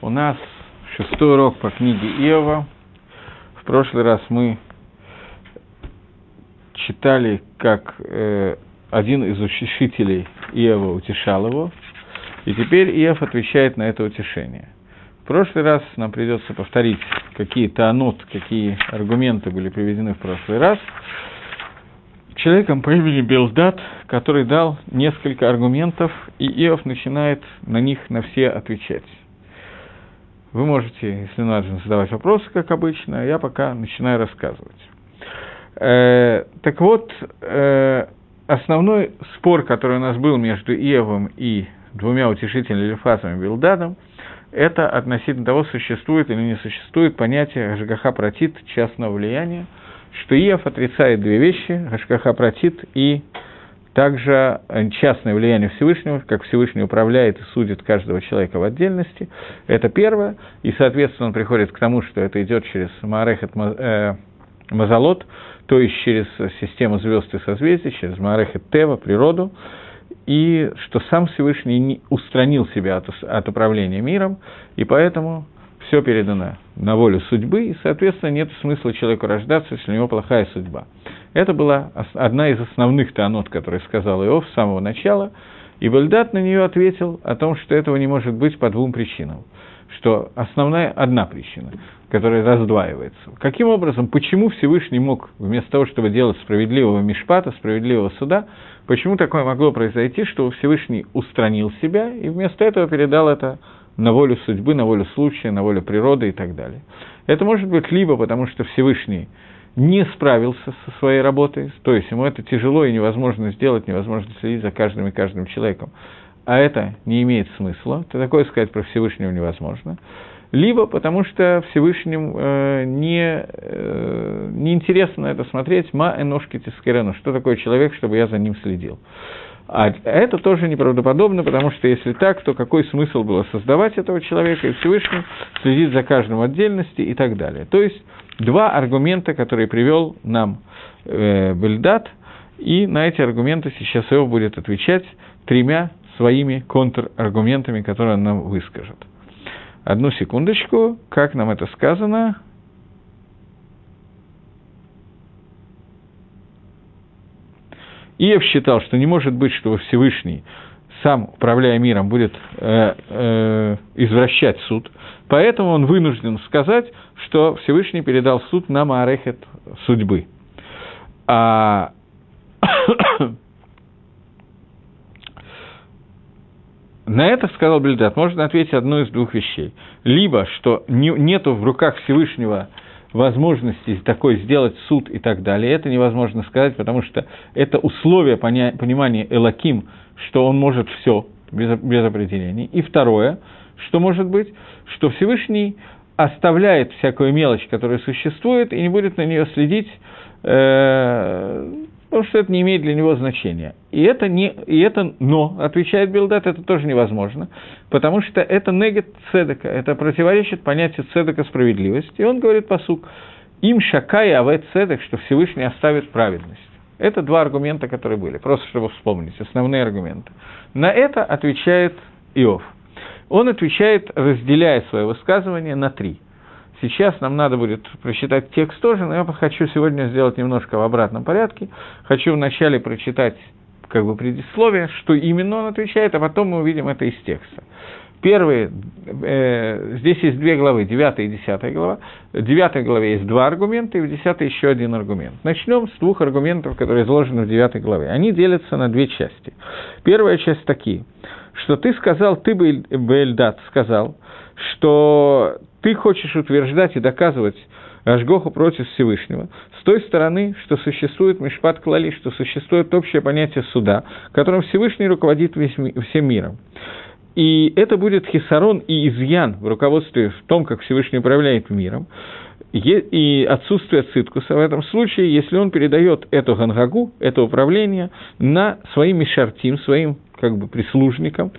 У нас шестой урок по книге Иова. В прошлый раз мы читали, как э, один из учителей Иова утешал его, и теперь Иов отвечает на это утешение. В прошлый раз нам придется повторить, какие танут, какие аргументы были приведены в прошлый раз. Человеком по имени Белдат, который дал несколько аргументов, и Иов начинает на них на все отвечать. Вы можете, если надо, задавать вопросы, как обычно, а я пока начинаю рассказывать. Э, так вот, э, основной спор, который у нас был между Иовом и двумя утешителями Лефасом и Билдадом, это относительно того, существует или не существует понятие Гашгаха протит частного влияния, что Иов отрицает две вещи, Гашгаха протит и также э, частное влияние Всевышнего, как Всевышний управляет и судит каждого человека в отдельности. Это первое. И, соответственно, он приходит к тому, что это идет через Маарехет э, Мазалот, то есть через систему звезд и созвездий, через Маарехет Тева, природу, и что сам Всевышний не устранил себя от, от управления миром, и поэтому все передано на волю судьбы, и, соответственно, нет смысла человеку рождаться, если у него плохая судьба. Это была одна из основных тонот, которые сказал Иов с самого начала, и Бальдат на нее ответил о том, что этого не может быть по двум причинам. Что основная одна причина, которая раздваивается. Каким образом, почему Всевышний мог, вместо того, чтобы делать справедливого мишпата, справедливого суда, почему такое могло произойти, что Всевышний устранил себя и вместо этого передал это на волю судьбы, на волю случая, на волю природы и так далее. Это может быть либо потому, что Всевышний не справился со своей работой, то есть ему это тяжело и невозможно сделать, невозможно следить за каждым и каждым человеком, а это не имеет смысла, то такое сказать про Всевышнего невозможно, либо потому что Всевышним э, не, э, не интересно на это смотреть, ма эношки тискерену, что такое человек, чтобы я за ним следил. А это тоже неправдоподобно, потому что если так, то какой смысл было создавать этого человека, и Всевышний следить за каждым отдельности и так далее. То есть два аргумента, которые привел нам э, Бельдат, и на эти аргументы сейчас его будет отвечать тремя своими контраргументами, которые он нам выскажет. Одну секундочку, как нам это сказано, Иев считал, что не может быть, что Всевышний, сам управляя миром, будет э, э, извращать суд, поэтому он вынужден сказать, что Всевышний передал суд на Маарехет судьбы. А На это, сказал Бельдат, можно ответить одну из двух вещей. Либо, что не, нету в руках Всевышнего возможности такой сделать суд и так далее. Это невозможно сказать, потому что это условие понимания Элаким, что он может все без, без определений. И второе, что может быть, что Всевышний оставляет всякую мелочь, которая существует, и не будет на нее следить, э, потому что это не имеет для него значения. И это, не, и это но, отвечает Билдат, это тоже невозможно, потому что это негет цедека, это противоречит понятию цедека справедливости. И он говорит посук, им шакай авет цедек, что Всевышний оставит праведность. Это два аргумента, которые были, просто чтобы вспомнить, основные аргументы. На это отвечает Иов. Он отвечает, разделяя свое высказывание на три. Сейчас нам надо будет прочитать текст тоже, но я хочу сегодня сделать немножко в обратном порядке. Хочу вначале прочитать как бы предисловие, что именно он отвечает, а потом мы увидим это из текста. Первые, э, здесь есть две главы, 9 и 10 глава. В 9 главе есть два аргумента, и в 10 еще один аргумент. Начнем с двух аргументов, которые изложены в 9 главе. Они делятся на две части. Первая часть такие, что ты сказал, ты бы, Эльдат, сказал, что ты хочешь утверждать и доказывать Ашгоху против Всевышнего, с той стороны, что существует Мишпат Клали, что существует общее понятие суда, которым Всевышний руководит весь, всем миром. И это будет хисарон и изъян в руководстве в том, как Всевышний управляет миром, и отсутствие циткуса в этом случае, если он передает эту гангагу, это управление, на своим мишартим, своим как бы прислужникам,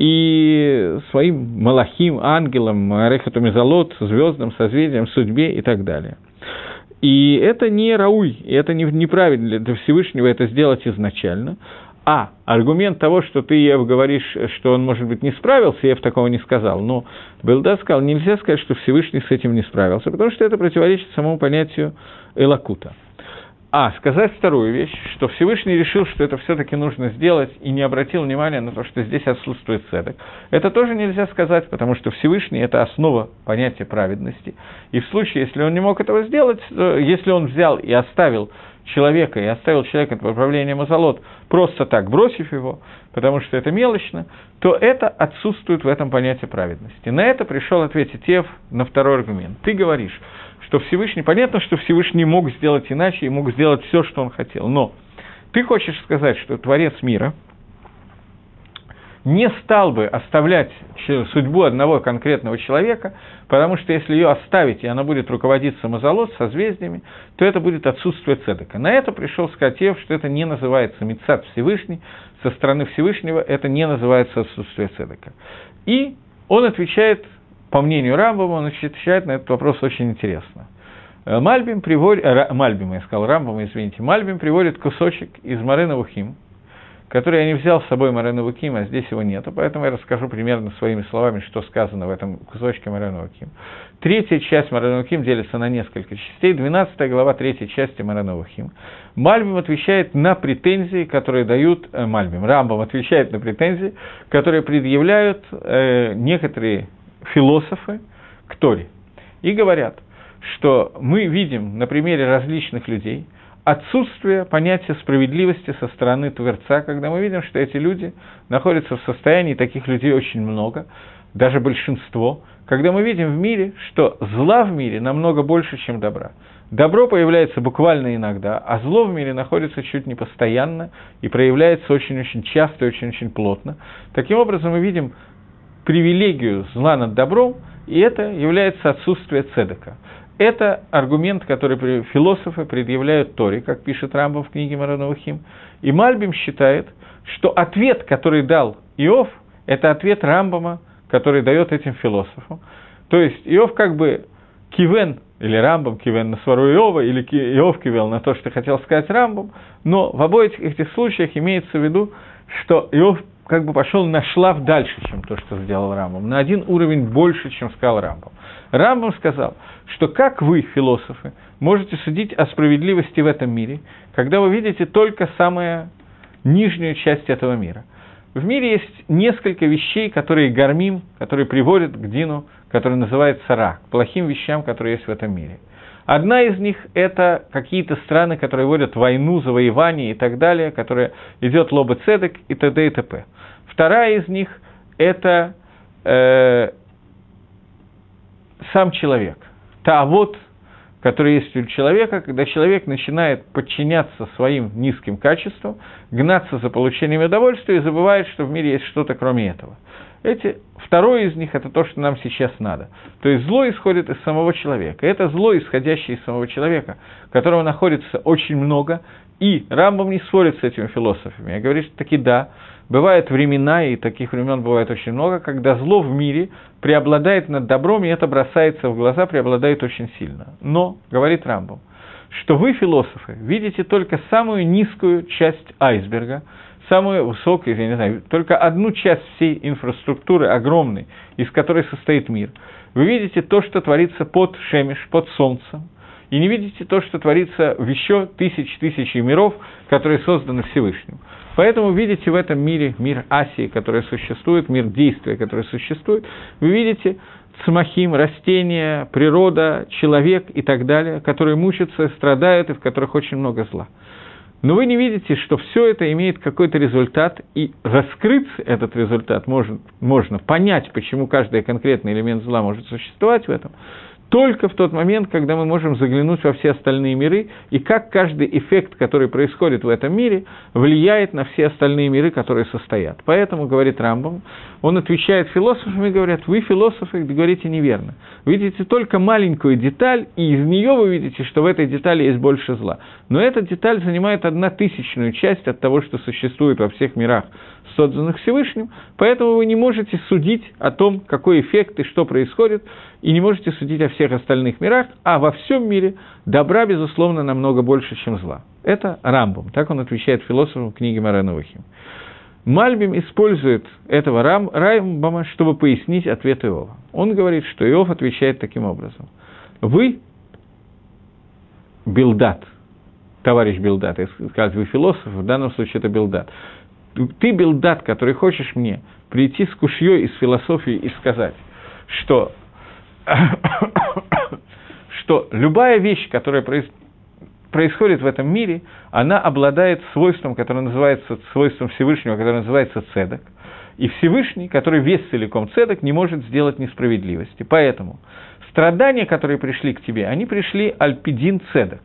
и своим малахим, ангелам, Рехатумизалот, звездам, созвездиям, судьбе и так далее. И это не рауй, и это неправильно для Всевышнего это сделать изначально, А, аргумент того, что ты, Ев, говоришь, что он, может быть, не справился, Ев такого не сказал, но Белдад сказал, нельзя сказать, что Всевышний с этим не справился, потому что это противоречит самому понятию Элакута. А, сказать вторую вещь, что Всевышний решил, что это все-таки нужно сделать, и не обратил внимания на то, что здесь отсутствует цедок. Это тоже нельзя сказать, потому что Всевышний – это основа понятия праведности. И в случае, если он не мог этого сделать, если он взял и оставил человека, и оставил человека по управлению Мазолот, просто так бросив его, потому что это мелочно, то это отсутствует в этом понятии праведности. На это пришел ответить Ев на второй аргумент. Ты говоришь, что Всевышний, понятно, что Всевышний мог сделать иначе и мог сделать все, что он хотел, но ты хочешь сказать, что Творец мира не стал бы оставлять судьбу одного конкретного человека, потому что если ее оставить, и она будет руководиться мазолот, созвездиями, то это будет отсутствие цедека. На это пришел Скотев, что это не называется Мецад Всевышний, со стороны Всевышнего это не называется отсутствие цедека. И он отвечает по мнению Рамбама, он отвечает на этот вопрос очень интересно. Э, Мальбим приводит, э, Мальбим, я сказал Рамбам, извините, Мальбим приводит кусочек из Марена Вухим, который я не взял с собой Марена Вухим, а здесь его нету, поэтому я расскажу примерно своими словами, что сказано в этом кусочке Марена Вухим. Третья часть Марена Вухим делится на несколько частей, 12 глава третьей части Марена Вухим. Мальбим отвечает на претензии, которые дают, э, Мальбим, Рамбам отвечает на претензии, которые предъявляют э, некоторые философы к Торе и говорят, что мы видим на примере различных людей отсутствие понятия справедливости со стороны Творца, когда мы видим, что эти люди находятся в состоянии, таких людей очень много, даже большинство, когда мы видим в мире, что зла в мире намного больше, чем добра. Добро появляется буквально иногда, а зло в мире находится чуть не постоянно и проявляется очень-очень часто и очень-очень плотно. Таким образом, мы видим привилегию зла над добром, и это является отсутствие цедека. Это аргумент, который философы предъявляют Торе, как пишет Рамбов в книге Маранавахим. И Мальбим считает, что ответ, который дал Иов, это ответ Рамбама, который дает этим философам. То есть Иов как бы кивен, или Рамбам кивен на свару Иова, или Иов кивел на то, что хотел сказать Рамбам, но в обоих этих случаях имеется в виду, что Иов как бы пошел на шлаф дальше, чем то, что сделал Рамбам, на один уровень больше, чем сказал Рамбам. Рамбам сказал, что как вы, философы, можете судить о справедливости в этом мире, когда вы видите только самую нижнюю часть этого мира. В мире есть несколько вещей, которые гормим, которые приводят к Дину, который называется Ра, плохим вещам, которые есть в этом мире – Одна из них – это какие-то страны, которые вводят войну, завоевание и так далее, которые идет лоба цедек и т.д. и т.п. Вторая из них – это э, сам человек. Та вот, который есть у человека, когда человек начинает подчиняться своим низким качествам, гнаться за получением удовольствия и забывает, что в мире есть что-то кроме этого – эти, второе из них – это то, что нам сейчас надо. То есть зло исходит из самого человека. Это зло, исходящее из самого человека, которого находится очень много, и Рамбам не спорит с этими философами. Я говорю, что таки да, бывают времена, и таких времен бывает очень много, когда зло в мире преобладает над добром, и это бросается в глаза, преобладает очень сильно. Но, говорит Рамбам, что вы, философы, видите только самую низкую часть айсберга – самую высокую, я не знаю, только одну часть всей инфраструктуры огромной, из которой состоит мир. Вы видите то, что творится под Шемиш, под Солнцем, и не видите то, что творится в еще тысяч тысячи миров, которые созданы Всевышним. Поэтому видите в этом мире мир Асии, который существует, мир действия, который существует, вы видите цмахим, растения, природа, человек и так далее, которые мучатся, страдают и в которых очень много зла. Но вы не видите, что все это имеет какой-то результат, и раскрыть этот результат можно, можно понять, почему каждый конкретный элемент зла может существовать в этом, только в тот момент, когда мы можем заглянуть во все остальные миры, и как каждый эффект, который происходит в этом мире, влияет на все остальные миры, которые состоят. Поэтому, говорит Рамбам, он отвечает философам и говорят, вы, философы, говорите неверно. Видите только маленькую деталь, и из нее вы видите, что в этой детали есть больше зла. Но эта деталь занимает одна тысячную часть от того, что существует во всех мирах созданных Всевышним, поэтому вы не можете судить о том, какой эффект и что происходит, и не можете судить о всех остальных мирах, а во всем мире добра, безусловно, намного больше, чем зла. Это Рамбом, так он отвечает философу книги Марановахим. Мальбим использует этого Рам, Рамбама, чтобы пояснить ответ Иова. Он говорит, что Иов отвечает таким образом. Вы, Билдат, товарищ Билдат, я сказал, вы философ, в данном случае это Билдат. Ты, Билдат, который хочешь мне прийти с кушьей из философии и сказать, что, что любая вещь, которая происходит в этом мире, она обладает свойством, которое называется свойством Всевышнего, которое называется цедок. И Всевышний, который весь целиком цедок, не может сделать несправедливости. Поэтому страдания, которые пришли к тебе, они пришли альпидин цедок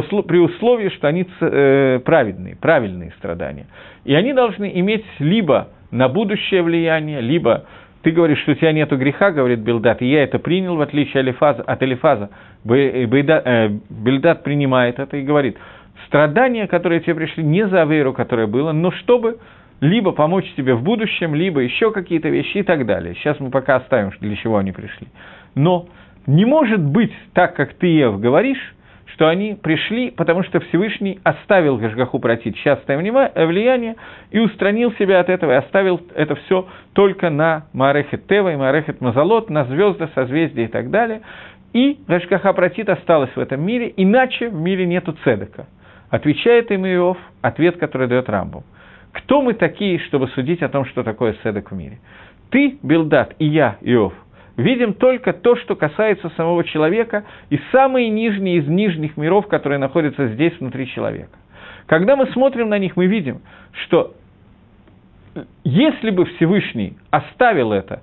при условии, что они э, праведные, правильные страдания. И они должны иметь либо на будущее влияние, либо ты говоришь, что у тебя нет греха, говорит Билдат, и я это принял, в отличие Алифаза, от Элифаза. Э, Билдат принимает это и говорит, страдания, которые тебе пришли, не за веру, которая была, но чтобы либо помочь тебе в будущем, либо еще какие-то вещи и так далее. Сейчас мы пока оставим, для чего они пришли. Но не может быть так, как ты, Ев, говоришь, что они пришли, потому что Всевышний оставил Гашгаху протить частое влияние и устранил себя от этого, и оставил это все только на Маарехет Тева и Маарехет Мазалот, на звезды, созвездия и так далее. И Гашгаха протит осталась в этом мире, иначе в мире нету цедека. Отвечает им Иов, ответ, который дает Рамбу. Кто мы такие, чтобы судить о том, что такое цедек в мире? Ты, Билдат, и я, Иов – видим только то, что касается самого человека и самые нижние из нижних миров, которые находятся здесь внутри человека. Когда мы смотрим на них, мы видим, что если бы Всевышний оставил это,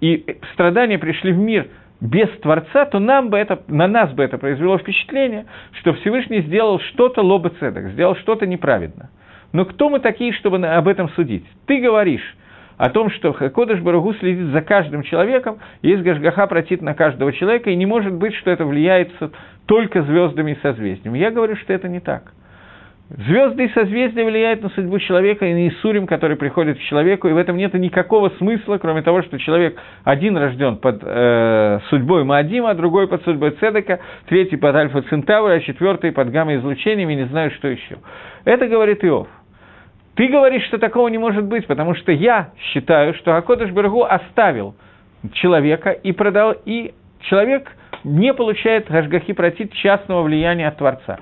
и страдания пришли в мир без Творца, то нам бы это, на нас бы это произвело впечатление, что Всевышний сделал что-то лобоцедок, сделал что-то неправедно. Но кто мы такие, чтобы об этом судить? Ты говоришь, о том, что Кодыш Барагу следит за каждым человеком, есть Гашгаха протит на каждого человека, и не может быть, что это влияется только звездами и созвездиями. Я говорю, что это не так. Звезды и созвездия влияют на судьбу человека и на Исурим, который приходит к человеку, и в этом нет никакого смысла, кроме того, что человек один рожден под э, судьбой Маадима, другой под судьбой Цедека, третий под Альфа Центавра, а четвертый под гамма-излучениями, не знаю, что еще. Это говорит Иов. Ты говоришь, что такого не может быть, потому что я считаю, что Акодыш Бергу оставил человека и продал, и человек не получает Гашгахи протит частного влияния от Творца.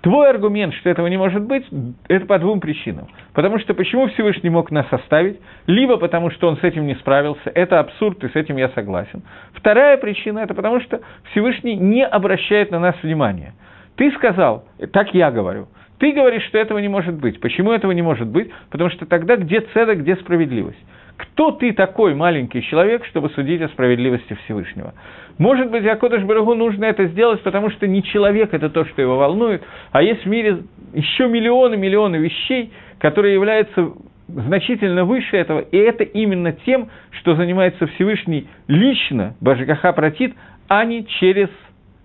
Твой аргумент, что этого не может быть, это по двум причинам. Потому что почему Всевышний мог нас оставить? Либо потому, что он с этим не справился. Это абсурд, и с этим я согласен. Вторая причина – это потому, что Всевышний не обращает на нас внимания. Ты сказал, так я говорю, ты говоришь, что этого не может быть. Почему этого не может быть? Потому что тогда где цеда, где справедливость? Кто ты такой маленький человек, чтобы судить о справедливости Всевышнего? Может быть, Акодыш Барагу нужно это сделать, потому что не человек это то, что его волнует, а есть в мире еще миллионы-миллионы вещей, которые являются значительно выше этого, и это именно тем, что занимается Всевышний лично, Бажикаха протит, а не через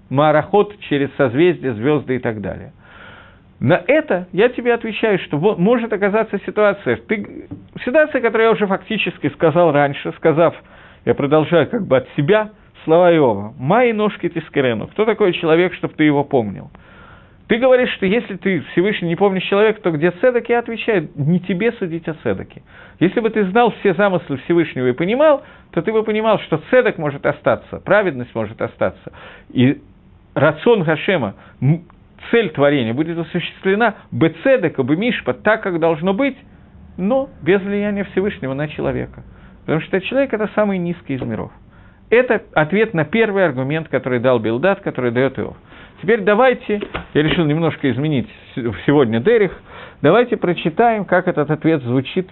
мараход, через созвездия, звезды и так далее. На это я тебе отвечаю, что может оказаться ситуация, ты, ситуация, которую я уже фактически сказал раньше, сказав, я продолжаю как бы от себя слова Иова. «Мои ножки тискарену». Кто такой человек, чтобы ты его помнил? Ты говоришь, что если ты Всевышний не помнишь человека, то где Седок, я отвечаю, не тебе судить о Седоке. Если бы ты знал все замыслы Всевышнего и понимал, то ты бы понимал, что Седок может остаться, праведность может остаться. И рацион Хашема, цель творения будет осуществлена бецедека, бемишпа, так, как должно быть, но без влияния Всевышнего на человека. Потому что человек – это самый низкий из миров. Это ответ на первый аргумент, который дал Билдат, который дает Иов. Теперь давайте, я решил немножко изменить сегодня Дерих, давайте прочитаем, как этот ответ звучит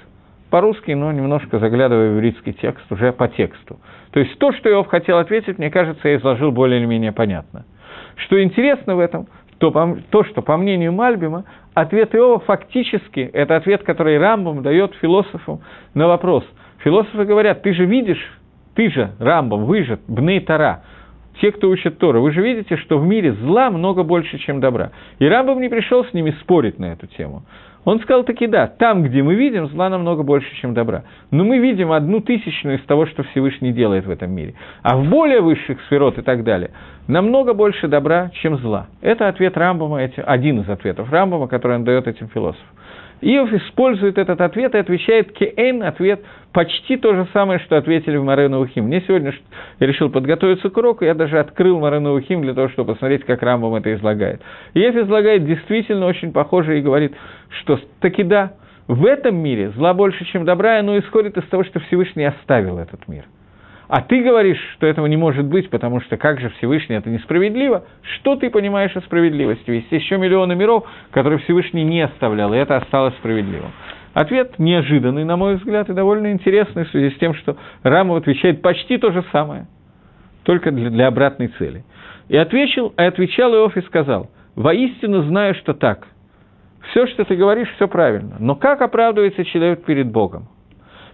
по-русски, но немножко заглядывая в еврейский текст, уже по тексту. То есть то, что Иов хотел ответить, мне кажется, я изложил более или менее понятно. Что интересно в этом – то, то, что, по мнению Мальбима, ответ Иова фактически – это ответ, который Рамбам дает философу на вопрос. Философы говорят, ты же видишь, ты же, Рамбам, вы же, Бней Тара, те, кто учат Тору, вы же видите, что в мире зла много больше, чем добра. И Рамбам не пришел с ними спорить на эту тему. Он сказал таки да, там, где мы видим, зла намного больше, чем добра. Но мы видим одну тысячную из того, что Всевышний делает в этом мире. А в более высших сферот и так далее намного больше добра, чем зла. Это ответ Рамбама, один из ответов Рамбама, который он дает этим философам. Иов использует этот ответ и отвечает Кеэн, ответ почти то же самое, что ответили в Марену Ухим. Мне сегодня я решил подготовиться к уроку, я даже открыл Марену Ухим для того, чтобы посмотреть, как Рамбам это излагает. Иов излагает действительно очень похоже и говорит, что таки да, в этом мире зла больше, чем добра, и оно исходит из того, что Всевышний оставил этот мир – а ты говоришь, что этого не может быть, потому что как же Всевышний это несправедливо? Что ты понимаешь о справедливости? Есть еще миллионы миров, которые Всевышний не оставлял, и это осталось справедливым. Ответ неожиданный, на мой взгляд, и довольно интересный в связи с тем, что Рамов отвечает почти то же самое, только для, для обратной цели. И отвечал, и отвечал Иов и сказал, «Воистину знаю, что так. Все, что ты говоришь, все правильно. Но как оправдывается человек перед Богом?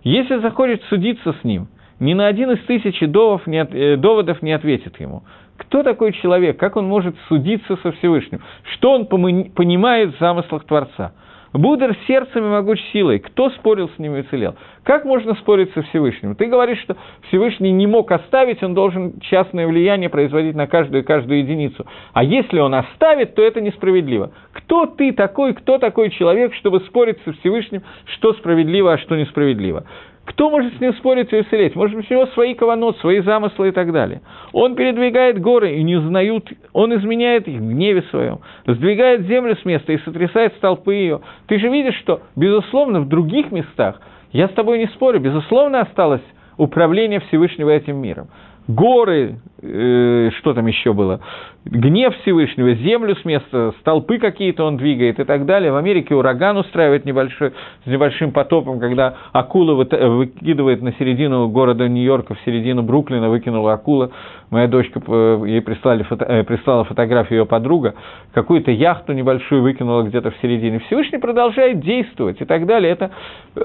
Если захочет судиться с ним – ни на один из тысячи доводов не, э, доводов не ответит ему. Кто такой человек? Как он может судиться со Всевышним? Что он понимает в замыслах Творца? Будер сердцем и могуч силой. Кто спорил с ним и уцелел? Как можно спорить со Всевышним? Ты говоришь, что Всевышний не мог оставить, он должен частное влияние производить на каждую и каждую единицу. А если он оставит, то это несправедливо. Кто ты такой, кто такой человек, чтобы спорить со Всевышним, что справедливо, а что несправедливо? Кто может с ним спорить и уцелеть? Может быть, у него свои каванот, свои замыслы и так далее. Он передвигает горы и не узнают, он изменяет их в гневе своем, сдвигает землю с места и сотрясает столпы ее. Ты же видишь, что, безусловно, в других местах, я с тобой не спорю, безусловно, осталось управление Всевышнего этим миром горы, э, что там еще было, гнев Всевышнего, землю с места, столпы какие-то он двигает и так далее. В Америке ураган устраивает небольшой, с небольшим потопом, когда акула выкидывает на середину города Нью-Йорка, в середину Бруклина выкинула акула. Моя дочка, э, ей прислали фото, э, прислала фотографию ее подруга, какую-то яхту небольшую выкинула где-то в середине. Всевышний продолжает действовать и так далее. Это,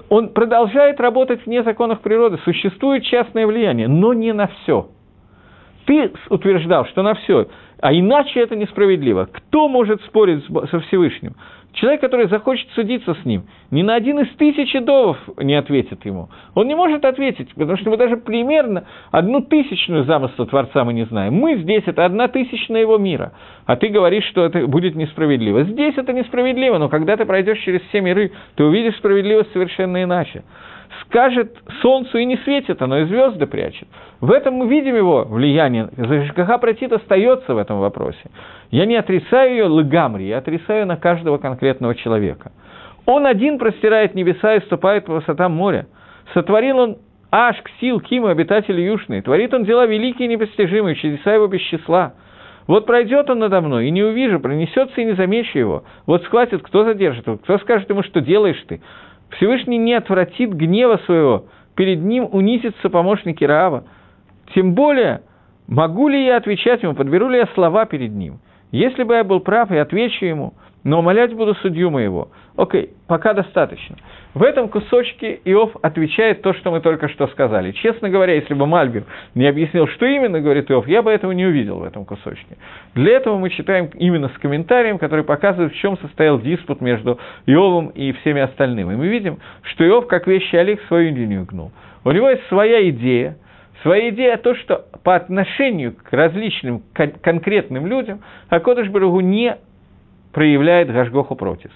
он продолжает работать вне законов природы. Существует частное влияние, но не на все. Ты утверждал, что на все, а иначе это несправедливо. Кто может спорить со Всевышним? Человек, который захочет судиться с ним, ни на один из тысячи довов не ответит ему. Он не может ответить, потому что мы даже примерно одну тысячную замысла Творца мы не знаем. Мы здесь – это одна тысячная его мира. А ты говоришь, что это будет несправедливо. Здесь это несправедливо, но когда ты пройдешь через все миры, ты увидишь справедливость совершенно иначе скажет солнцу и не светит, оно и звезды прячет. В этом мы видим его влияние. ЖКХ Протит остается в этом вопросе. Я не отрицаю ее лыгамри, я отрицаю на каждого конкретного человека. Он один простирает небеса и ступает по высотам моря. Сотворил он Аш, Ксил, Ким, обитатели Южные. Творит он дела великие и непостижимые, чудеса его без числа. Вот пройдет он надо мной, и не увижу, пронесется и не замечу его. Вот схватит, кто задержит его, кто скажет ему, что делаешь ты. Всевышний не отвратит гнева своего, перед ним унизится помощники Раава. Тем более, могу ли я отвечать ему, подберу ли я слова перед ним. Если бы я был прав, я отвечу ему – но умолять буду судью моего. Окей, пока достаточно. В этом кусочке Иов отвечает то, что мы только что сказали. Честно говоря, если бы Мальбим не объяснил, что именно говорит Иов, я бы этого не увидел в этом кусочке. Для этого мы читаем именно с комментарием, который показывает, в чем состоял диспут между Иовом и всеми остальными. И мы видим, что Иов, как вещи Олег, свою линию гнул. У него есть своя идея, Своя идея то, что по отношению к различным кон- конкретным людям Акодыш Баругу не проявляет Гашгоху против.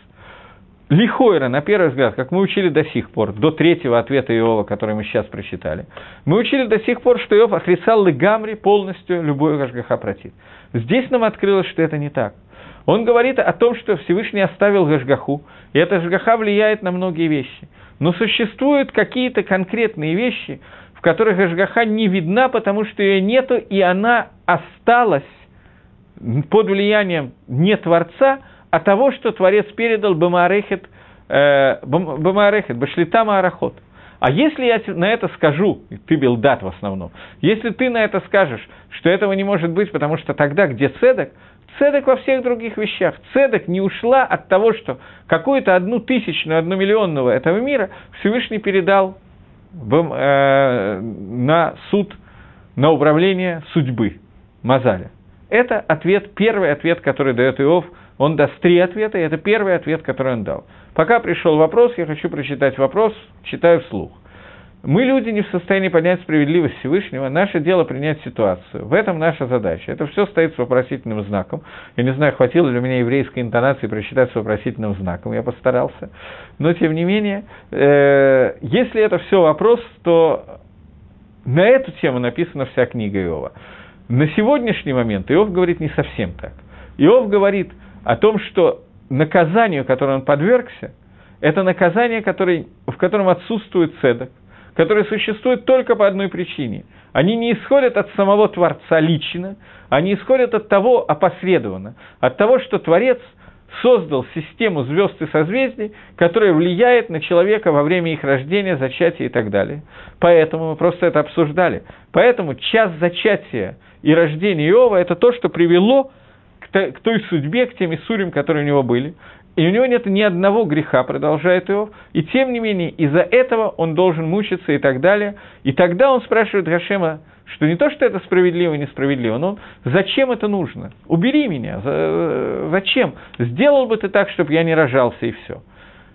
Лихойра, на первый взгляд, как мы учили до сих пор, до третьего ответа Иова, который мы сейчас прочитали, мы учили до сих пор, что Иов отрицал Легамри полностью любой Гашгаха против. Здесь нам открылось, что это не так. Он говорит о том, что Всевышний оставил Гашгаху, и эта Гашгаха влияет на многие вещи. Но существуют какие-то конкретные вещи, в которых Гашгаха не видна, потому что ее нету, и она осталась под влиянием не Творца, а того, что Творец передал Бамарехет, э, Бамарехет, Башлита Маарахот. А если я на это скажу, ты Билдат в основном, если ты на это скажешь, что этого не может быть, потому что тогда где цедок, цедок во всех других вещах. Цедок не ушла от того, что какую-то одну тысячную, одну миллионного этого мира Всевышний передал э, на суд, на управление судьбы. Мазаля. Это ответ, первый ответ, который дает Иов. Он даст три ответа, и это первый ответ, который он дал. Пока пришел вопрос, я хочу прочитать вопрос, читаю вслух. Мы, люди, не в состоянии понять справедливость Всевышнего, наше дело принять ситуацию. В этом наша задача. Это все стоит с вопросительным знаком. Я не знаю, хватило ли у меня еврейской интонации прочитать с вопросительным знаком, я постарался. Но, тем не менее, э, если это все вопрос, то на эту тему написана вся книга Иова. На сегодняшний момент Иов говорит не совсем так. Иов говорит о том, что наказанию, которое он подвергся, это наказание, которое, в котором отсутствует цедок, которые существуют только по одной причине. Они не исходят от самого Творца лично, они исходят от того опосредованно, от того, что Творец создал систему звезд и созвездий, которая влияет на человека во время их рождения, зачатия и так далее. Поэтому мы просто это обсуждали. Поэтому час зачатия и рождения Иова – это то, что привело к той судьбе, к тем Исурим, которые у него были. И у него нет ни одного греха, продолжает Иов, и тем не менее из-за этого он должен мучиться и так далее. И тогда он спрашивает Гашема, что не то, что это справедливо и несправедливо, но зачем это нужно? Убери меня, зачем? Сделал бы ты так, чтобы я не рожался и все.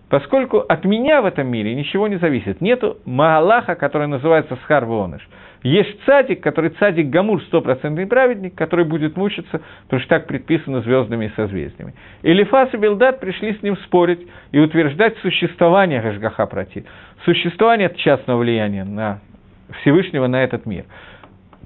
Поскольку от меня в этом мире ничего не зависит. Нету Маалаха, который называется Схар Воныш. Есть цадик, который цадик Гамур, стопроцентный праведник, который будет мучиться, потому что так предписано звездами и созвездиями. Элифас и Белдат пришли с ним спорить и утверждать существование Гашгаха Прати, существование частного влияния на Всевышнего на этот мир.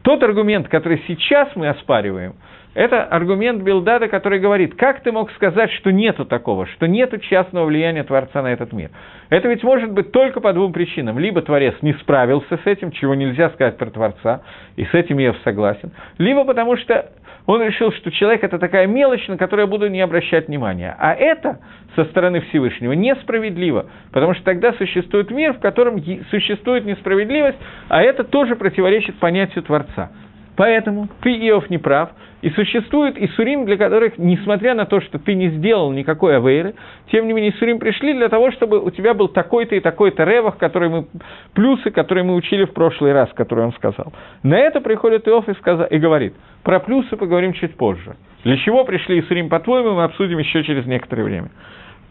Тот аргумент, который сейчас мы оспариваем – это аргумент Билдада, который говорит, как ты мог сказать, что нету такого, что нету частного влияния Творца на этот мир. Это ведь может быть только по двум причинам. Либо Творец не справился с этим, чего нельзя сказать про Творца, и с этим я согласен. Либо потому что он решил, что человек – это такая мелочь, на которую я буду не обращать внимания. А это со стороны Всевышнего несправедливо, потому что тогда существует мир, в котором существует несправедливость, а это тоже противоречит понятию Творца. Поэтому ты, Иов, не прав, и существует Исурим, для которых, несмотря на то, что ты не сделал никакой авейры, тем не менее Исурим пришли для того, чтобы у тебя был такой-то и такой-то ревах, который мы, плюсы, которые мы учили в прошлый раз, которые он сказал. На это приходит Иов и, сказал, и говорит, про плюсы поговорим чуть позже. Для чего пришли Исурим, по-твоему, мы обсудим еще через некоторое время.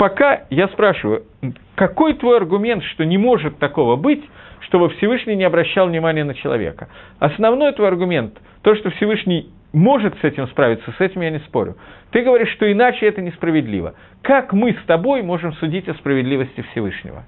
Пока я спрашиваю, какой твой аргумент, что не может такого быть, чтобы Всевышний не обращал внимания на человека. Основной твой аргумент, то, что Всевышний может с этим справиться, с этим я не спорю. Ты говоришь, что иначе это несправедливо. Как мы с тобой можем судить о справедливости Всевышнего?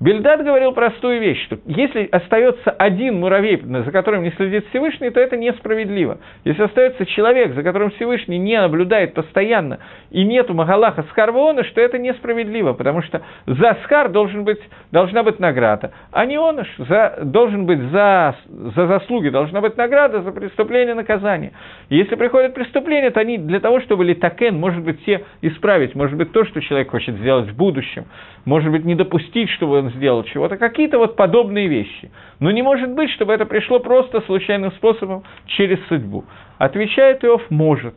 Бельдад говорил простую вещь, что если остается один муравей, за которым не следит Всевышний, то это несправедливо. Если остается человек, за которым Всевышний не наблюдает постоянно, и нету Магалаха Схарвона, что это несправедливо, потому что за Схар должен быть, должна быть награда, а не он за, должен быть за, за заслуги, должна быть награда за преступление наказание. Если приходит преступление, то они для того, чтобы литакен, может быть, все исправить, может быть, то, что человек хочет сделать в будущем, может быть, не допустить, чтобы он сделал чего-то, какие-то вот подобные вещи. Но не может быть, чтобы это пришло просто случайным способом через судьбу. Отвечает Иов, может.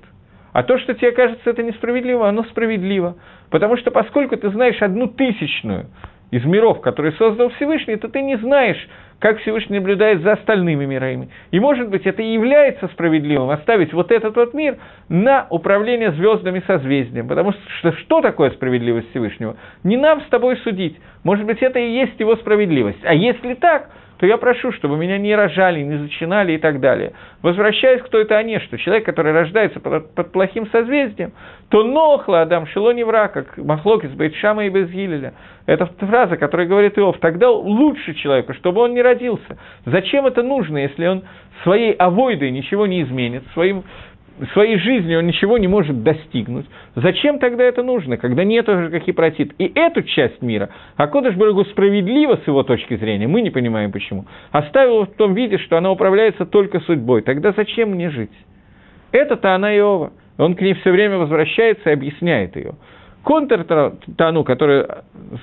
А то, что тебе кажется это несправедливо, оно справедливо. Потому что поскольку ты знаешь одну тысячную из миров, которые создал Всевышний, то ты не знаешь, как Всевышний наблюдает за остальными мирами. И, может быть, это и является справедливым, оставить вот этот вот мир на управление звездами созвездием. Потому что что такое справедливость Всевышнего? Не нам с тобой судить. Может быть, это и есть его справедливость. А если так, то я прошу, чтобы меня не рожали, не зачинали и так далее. Возвращаясь к той Тане, что человек, который рождается под, под плохим созвездием, то нохла Адам Шило не враг, как Махлок из Бейтшама и Безгилеля. Это фраза, которая говорит Иов, тогда лучше человеку, чтобы он не родился. Зачем это нужно, если он своей авойдой ничего не изменит, своим своей жизни он ничего не может достигнуть. Зачем тогда это нужно, когда нет уже каких протит? И эту часть мира Акодыш Барагу справедливо с его точки зрения, мы не понимаем почему, оставил в том виде, что она управляется только судьбой. Тогда зачем мне жить? Это-то она Иова. Он к ней все время возвращается и объясняет ее. Контр Тану, который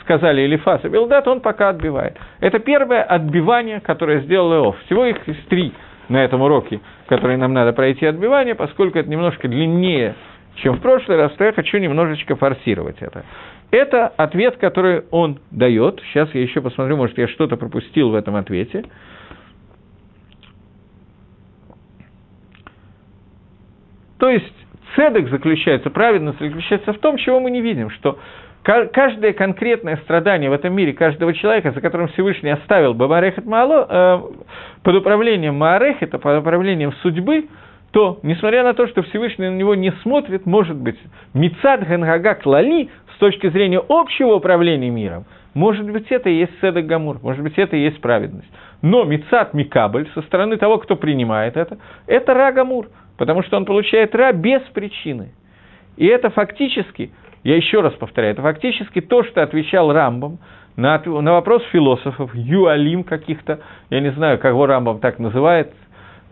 сказали Элифас и Белдат, он пока отбивает. Это первое отбивание, которое сделал Иов. Всего их три – на этом уроке, который нам надо пройти отбивание, поскольку это немножко длиннее, чем в прошлый раз, то я хочу немножечко форсировать это. Это ответ, который он дает. Сейчас я еще посмотрю, может, я что-то пропустил в этом ответе. то есть цедок заключается, праведность заключается в том, чего мы не видим, что каждое конкретное страдание в этом мире каждого человека, за которым Всевышний оставил бы Маарехет Маало, э, под управлением Маарехета, под управлением судьбы, то, несмотря на то, что Всевышний на него не смотрит, может быть, Мицад Гангага Клали, с точки зрения общего управления миром, может быть, это и есть Седок Гамур, может быть, это и есть праведность. Но Мицат Микабль, со стороны того, кто принимает это, это Ра Гамур, потому что он получает Ра без причины. И это фактически, я еще раз повторяю, это фактически то, что отвечал Рамбам на, на вопрос философов, юалим каких-то, я не знаю, кого Рамбам так называет,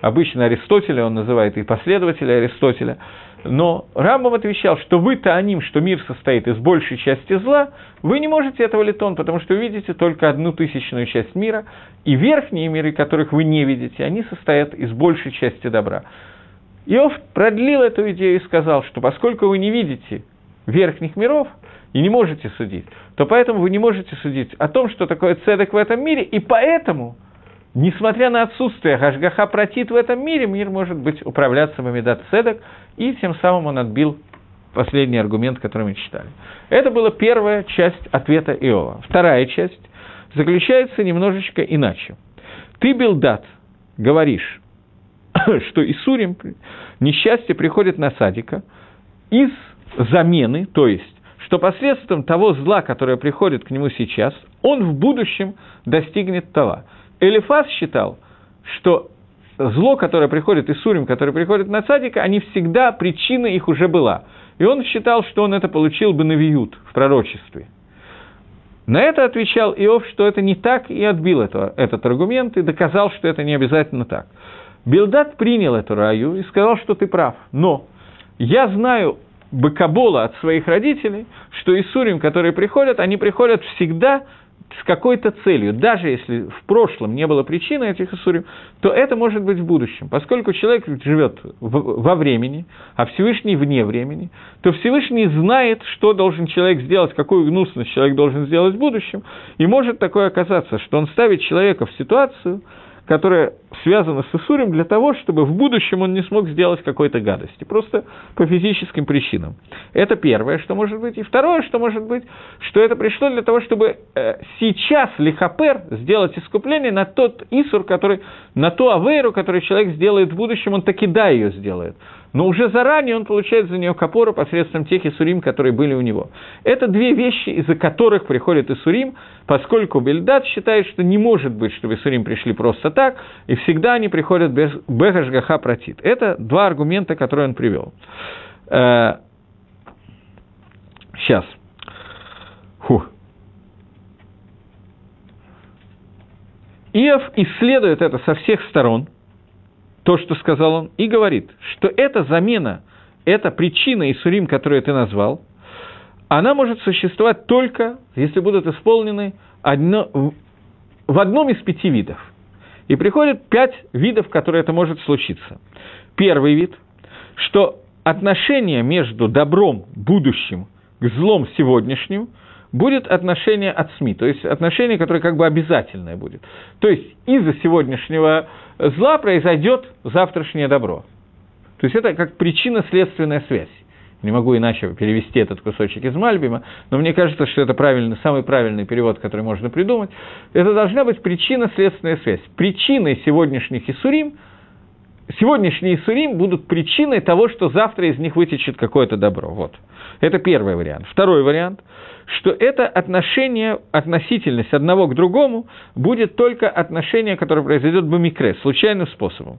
обычно Аристотеля он называет и последователя Аристотеля, но Рамбам отвечал, что вы-то аним, что мир состоит из большей части зла, вы не можете этого литон, потому что вы видите только одну тысячную часть мира, и верхние миры, которых вы не видите, они состоят из большей части добра. Иов продлил эту идею и сказал, что поскольку вы не видите верхних миров и не можете судить, то поэтому вы не можете судить о том, что такое цедок в этом мире, и поэтому – Несмотря на отсутствие Гашгаха протит в этом мире, мир может быть управляться Мамедат Седок, и тем самым он отбил последний аргумент, который мы читали. Это была первая часть ответа Иова. Вторая часть заключается немножечко иначе. Ты, Билдат, говоришь, что Исурим, несчастье приходит на садика из замены, то есть, что посредством того зла, которое приходит к нему сейчас, он в будущем достигнет того. Элифас считал, что зло, которое приходит из Сурим, которое приходит на цадика, они всегда, причина их уже была. И он считал, что он это получил бы на виют в пророчестве. На это отвечал Иов, что это не так, и отбил это, этот аргумент, и доказал, что это не обязательно так. Билдат принял эту раю и сказал, что ты прав. Но я знаю Бакабола от своих родителей, что Исурим, которые приходят, они приходят всегда с какой-то целью, даже если в прошлом не было причины этих Исурим, то это может быть в будущем. Поскольку человек живет во времени, а Всевышний вне времени, то Всевышний знает, что должен человек сделать, какую гнусность человек должен сделать в будущем, и может такое оказаться, что он ставит человека в ситуацию, которая связана с Исурим для того, чтобы в будущем он не смог сделать какой-то гадости, просто по физическим причинам. Это первое, что может быть. И второе, что может быть, что это пришло для того, чтобы э, сейчас Лихапер сделать искупление на тот Исур, который, на ту Авейру, который человек сделает в будущем, он таки да ее сделает но уже заранее он получает за нее капору посредством тех Исурим, которые были у него. Это две вещи, из-за которых приходит Исурим, поскольку Бельдат считает, что не может быть, чтобы Исурим пришли просто так, и всегда они приходят без Бехашгаха протит. Это два аргумента, которые он привел. Сейчас. Э, Фу. Иов исследует это со всех сторон – то, что сказал он, и говорит, что эта замена, эта причина Исурим, которую ты назвал, она может существовать только, если будут исполнены одно, в одном из пяти видов. И приходит пять видов, которые это может случиться. Первый вид, что отношение между добром будущим к злом сегодняшним будет отношение от СМИ, то есть отношение, которое как бы обязательное будет. То есть из-за сегодняшнего зла произойдет завтрашнее добро. То есть это как причинно-следственная связь. Не могу иначе перевести этот кусочек из Мальбима, но мне кажется, что это правильный, самый правильный перевод, который можно придумать. Это должна быть причинно-следственная связь. Причиной сегодняшних Исурим, сегодняшние Исурим будут причиной того, что завтра из них вытечет какое-то добро. Вот. Это первый вариант. Второй вариант, что это отношение, относительность одного к другому будет только отношение, которое произойдет в микре, случайным способом.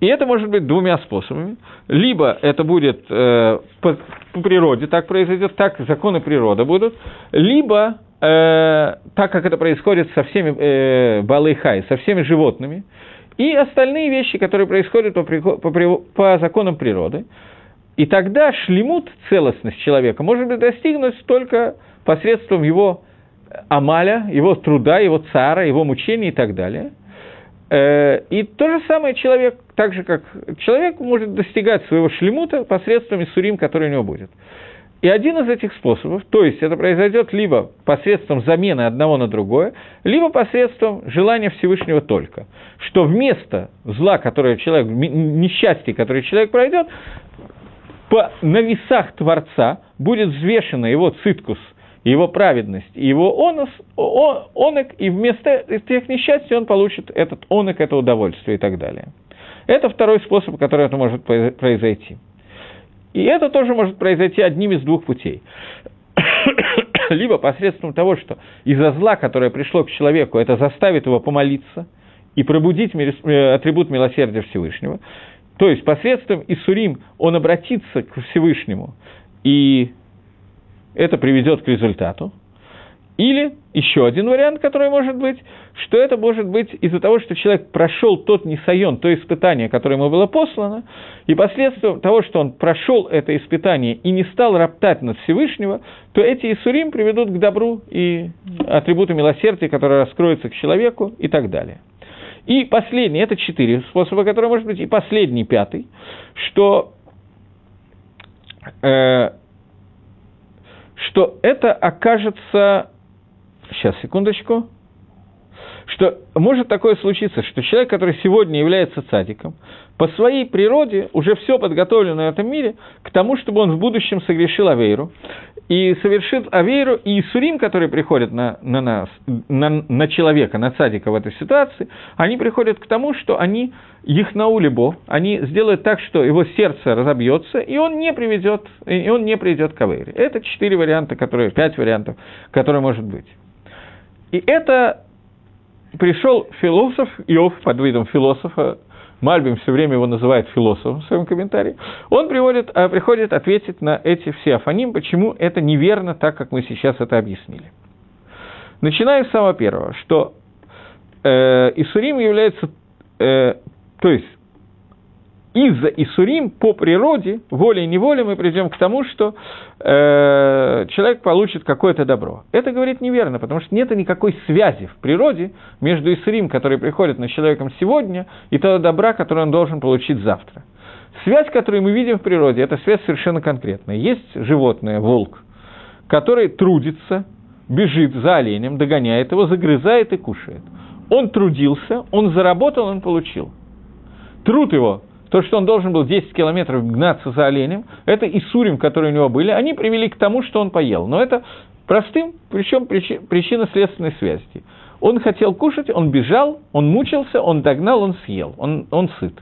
И это может быть двумя способами. Либо это будет э, по, по природе так произойдет, так законы природы будут, либо э, так как это происходит со всеми э, балайхай, со всеми животными, и остальные вещи, которые происходят по, по, по законам природы. И тогда шлемут, целостность человека, может быть достигнуть только посредством его амаля, его труда, его цара, его мучений и так далее. Э, и то же самое человек, так же как человек может достигать своего шлемута посредством Исурим, который у него будет. И один из этих способов, то есть это произойдет либо посредством замены одного на другое, либо посредством желания Всевышнего только. Что вместо зла, которое человек, несчастье, которое человек пройдет, по, на весах Творца будет взвешена его циткус, его праведность, его онос, о, онок, и вместо тех несчастий он получит этот онок, это удовольствие и так далее. Это второй способ, который это может произойти. И это тоже может произойти одним из двух путей. Либо посредством того, что из-за зла, которое пришло к человеку, это заставит его помолиться и пробудить э, атрибут милосердия Всевышнего. То есть посредством Исурим он обратится к Всевышнему, и это приведет к результату. Или еще один вариант, который может быть, что это может быть из-за того, что человек прошел тот несайон, то испытание, которое ему было послано, и последствием того, что он прошел это испытание и не стал роптать над Всевышнего, то эти Исурим приведут к добру и атрибуту милосердия, которые раскроются к человеку и так далее. И последний, это четыре способа, которые может быть, и последний, пятый, что э, что это окажется Сейчас, секундочку. Что может такое случиться, что человек, который сегодня является цадиком, по своей природе уже все подготовлено в этом мире к тому, чтобы он в будущем согрешил Авейру, и совершит Авейру, и Исурим, которые приходят на, на нас, на, на человека, на цадика в этой ситуации, они приходят к тому, что они их наулибо, они сделают так, что его сердце разобьется, и он не приведет, и он не придет к Авейре. Это четыре варианта, которые, пять вариантов, которые может быть. И это пришел философ, Иов под видом философа, Мальбим все время его называет философом в своем комментарии, он приводит, а, приходит ответить на эти все афаним, почему это неверно, так как мы сейчас это объяснили. Начинаем с самого первого, что э, Исурим является, э, то есть из-за Исурим по природе, волей-неволей мы придем к тому, что э, человек получит какое-то добро. Это говорит неверно, потому что нет никакой связи в природе между Исурим, который приходит на человеком сегодня, и того добра, который он должен получить завтра. Связь, которую мы видим в природе, это связь совершенно конкретная. Есть животное, волк, который трудится, бежит за оленем, догоняет его, загрызает и кушает. Он трудился, он заработал, он получил. Труд его то, что он должен был 10 километров гнаться за оленем, это и сурим, которые у него были, они привели к тому, что он поел. Но это простым, причем причинно-следственной связи. Он хотел кушать, он бежал, он мучился, он догнал, он съел, он, он сыт.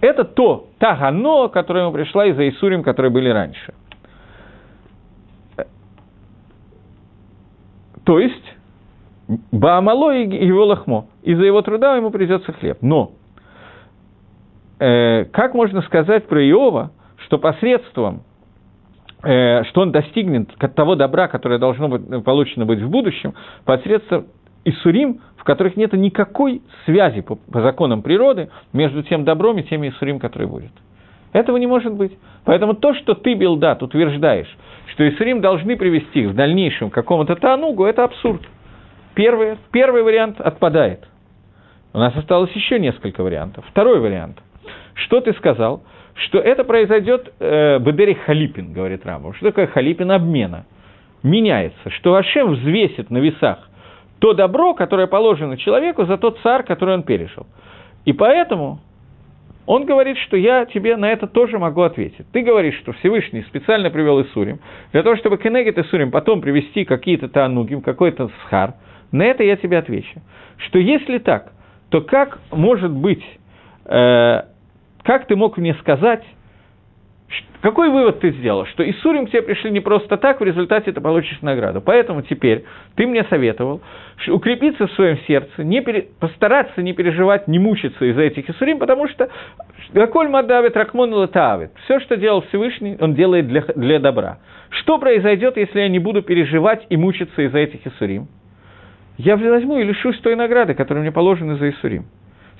Это то, та гано, которая ему пришла из-за Исурим, которые были раньше. То есть, Баамало и его лохмо. Из-за его труда ему придется хлеб. Но э, как можно сказать про Иова, что посредством, э, что он достигнет того добра, которое должно быть э, получено быть в будущем, посредством Исурим, в которых нет никакой связи по, по законам природы между тем добром и теми Исурим, которые будет. Этого не может быть. Поэтому то, что ты, Билдат, утверждаешь, что Исурим должны привести в дальнейшем к какому-то Танугу, это абсурд. Первый, первый вариант отпадает. У нас осталось еще несколько вариантов. Второй вариант – что ты сказал? Что это произойдет э, Бедери Халипин, говорит Рамбов. Что такое Халипин обмена? Меняется, что Ашем взвесит на весах то добро, которое положено человеку за тот царь, который он пережил. И поэтому он говорит, что я тебе на это тоже могу ответить. Ты говоришь, что Всевышний специально привел Исурим, для того, чтобы Кенегет Исурим потом привести какие-то танугим, какой-то схар. На это я тебе отвечу. Что если так, то как может быть э, как ты мог мне сказать, какой вывод ты сделал? Что Исурим к тебе пришли не просто так, в результате ты получишь награду. Поэтому теперь ты мне советовал укрепиться в своем сердце, не пере... постараться не переживать, не мучиться из-за этих Исурим, потому что Гаколь Мадавит Рахмон Латавит. Все, что делал Всевышний, он делает для, для добра. Что произойдет, если я не буду переживать и мучиться из-за этих Исурим? Я возьму и лишусь той награды, которая мне положена за Исурим.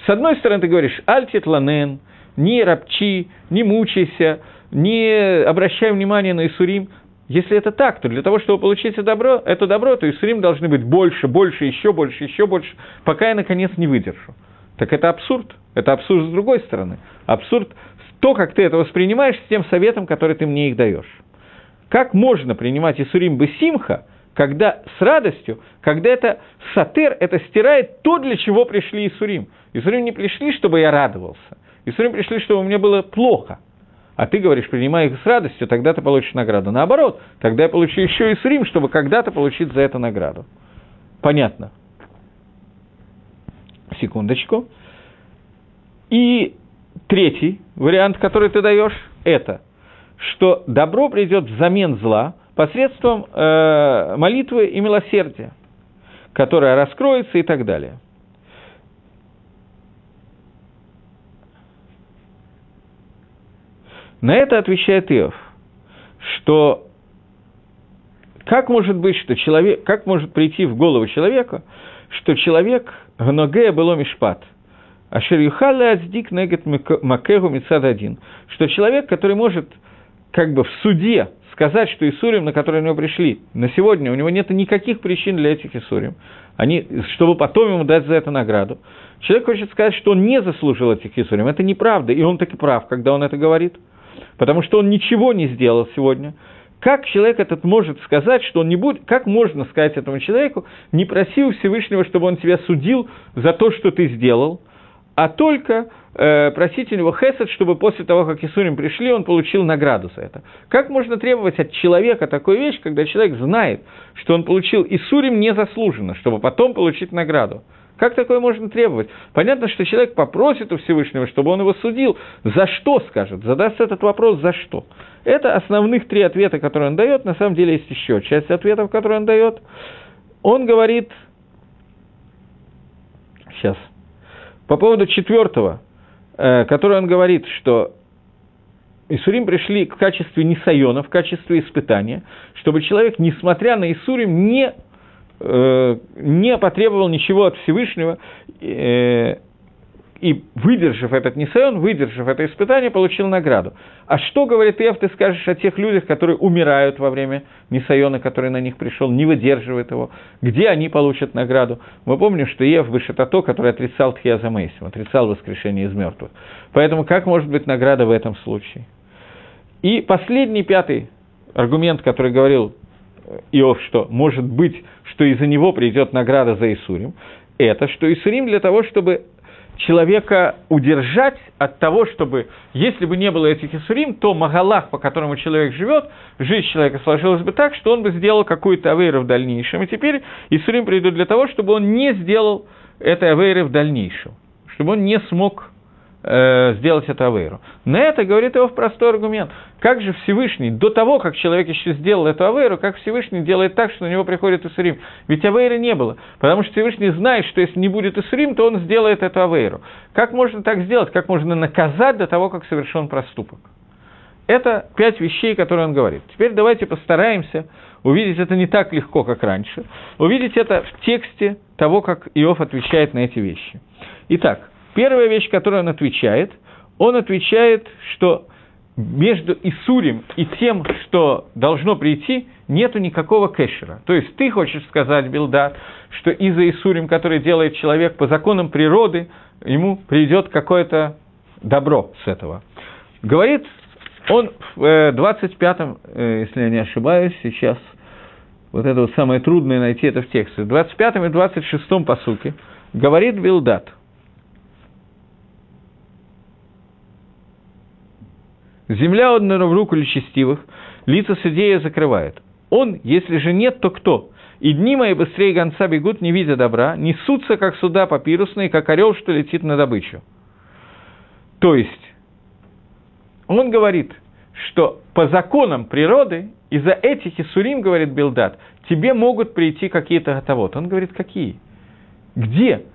С одной стороны, ты говоришь, альтит ланен, не ропчи, не мучайся, не обращай внимания на Исурим. Если это так, то для того, чтобы получить это добро, это добро, то Исурим должны быть больше, больше, еще больше, еще больше, пока я, наконец, не выдержу. Так это абсурд. Это абсурд с другой стороны. Абсурд то, как ты это воспринимаешь, с тем советом, который ты мне их даешь. как можно принимать Исурим Бесимха, когда с радостью, когда это сатер, это стирает то, для чего пришли Исурим. Исурим не пришли, чтобы я радовался. Исурим пришли, чтобы мне было плохо. А ты говоришь, принимай их с радостью, тогда ты получишь награду. Наоборот, тогда я получу еще Исурим, чтобы когда-то получить за это награду. Понятно. Секундочку. И третий вариант, который ты даешь, это, что добро придет взамен зла посредством э, молитвы и милосердия, которая раскроется и так далее. На это отвечает Иов, что как может быть, что человек, как может прийти в голову человека, что человек гногея было мишпат, а шерюхале аздик негет макегу мицад один, что человек, который может как бы в суде сказать, что Исурим, на который у него пришли, на сегодня у него нет никаких причин для этих Исурим, они, чтобы потом ему дать за это награду. Человек хочет сказать, что он не заслужил этих Исурим. Это неправда, и он таки прав, когда он это говорит. Потому что он ничего не сделал сегодня. Как человек этот может сказать, что он не будет, как можно сказать этому человеку, не проси у Всевышнего, чтобы он тебя судил за то, что ты сделал, а только э, просить у него хесед, чтобы после того, как Исурим пришли, он получил награду за это. Как можно требовать от человека такой вещь, когда человек знает, что он получил Исурим незаслуженно, чтобы потом получить награду? Как такое можно требовать? Понятно, что человек попросит у Всевышнего, чтобы он его судил. За что, скажет? Задаст этот вопрос «за что?». Это основных три ответа, которые он дает. На самом деле есть еще часть ответов, которые он дает. Он говорит... Сейчас. По поводу четвертого, э, который он говорит, что Исурим пришли в качестве несайона, в качестве испытания, чтобы человек, несмотря на Исурим, не не потребовал ничего от Всевышнего, э, и выдержав этот Нисайон, выдержав это испытание, получил награду. А что, говорит Ев, ты скажешь о тех людях, которые умирают во время Нисайона, который на них пришел, не выдерживает его, где они получат награду? Мы помним, что Ев это то, который отрицал Тхиаза Мейсим, отрицал воскрешение из мертвых. Поэтому как может быть награда в этом случае? И последний, пятый аргумент, который говорил Иов, что может быть, что из-за него придет награда за Исурим, это что Исурим для того, чтобы человека удержать от того, чтобы, если бы не было этих Исурим, то Магалах, по которому человек живет, жизнь человека сложилась бы так, что он бы сделал какую-то авейру в дальнейшем. И теперь Исурим придут для того, чтобы он не сделал этой авейры в дальнейшем, чтобы он не смог э, сделать это Авейру. На это говорит его простой аргумент. Как же Всевышний, до того, как человек еще сделал эту Авейру, как Всевышний делает так, что у него приходит Исурим? Ведь Авейры не было, потому что Всевышний знает, что если не будет Исурим, то он сделает эту Авейру. Как можно так сделать? Как можно наказать до того, как совершен проступок? Это пять вещей, которые он говорит. Теперь давайте постараемся увидеть это не так легко, как раньше, увидеть это в тексте того, как Иов отвечает на эти вещи. Итак, Первая вещь, которую он отвечает, он отвечает, что между Исурим и тем, что должно прийти, нету никакого кэшера. То есть ты хочешь сказать, Билдат, что из-за Исурим, который делает человек по законам природы, ему придет какое-то добро с этого. Говорит он в 25-м, э, э, если я не ошибаюсь, сейчас, вот это вот самое трудное найти это в тексте, в 25-м и 26-м посуке, говорит Билдат – Земля отдана в руку лечестивых, лица судея закрывает. Он, если же нет, то кто? И дни мои быстрее гонца бегут, не видя добра, несутся, как суда папирусные, как орел, что летит на добычу. То есть, он говорит, что по законам природы, из-за этих Исурим, говорит Билдат, тебе могут прийти какие-то готовот. Он говорит, какие? Где?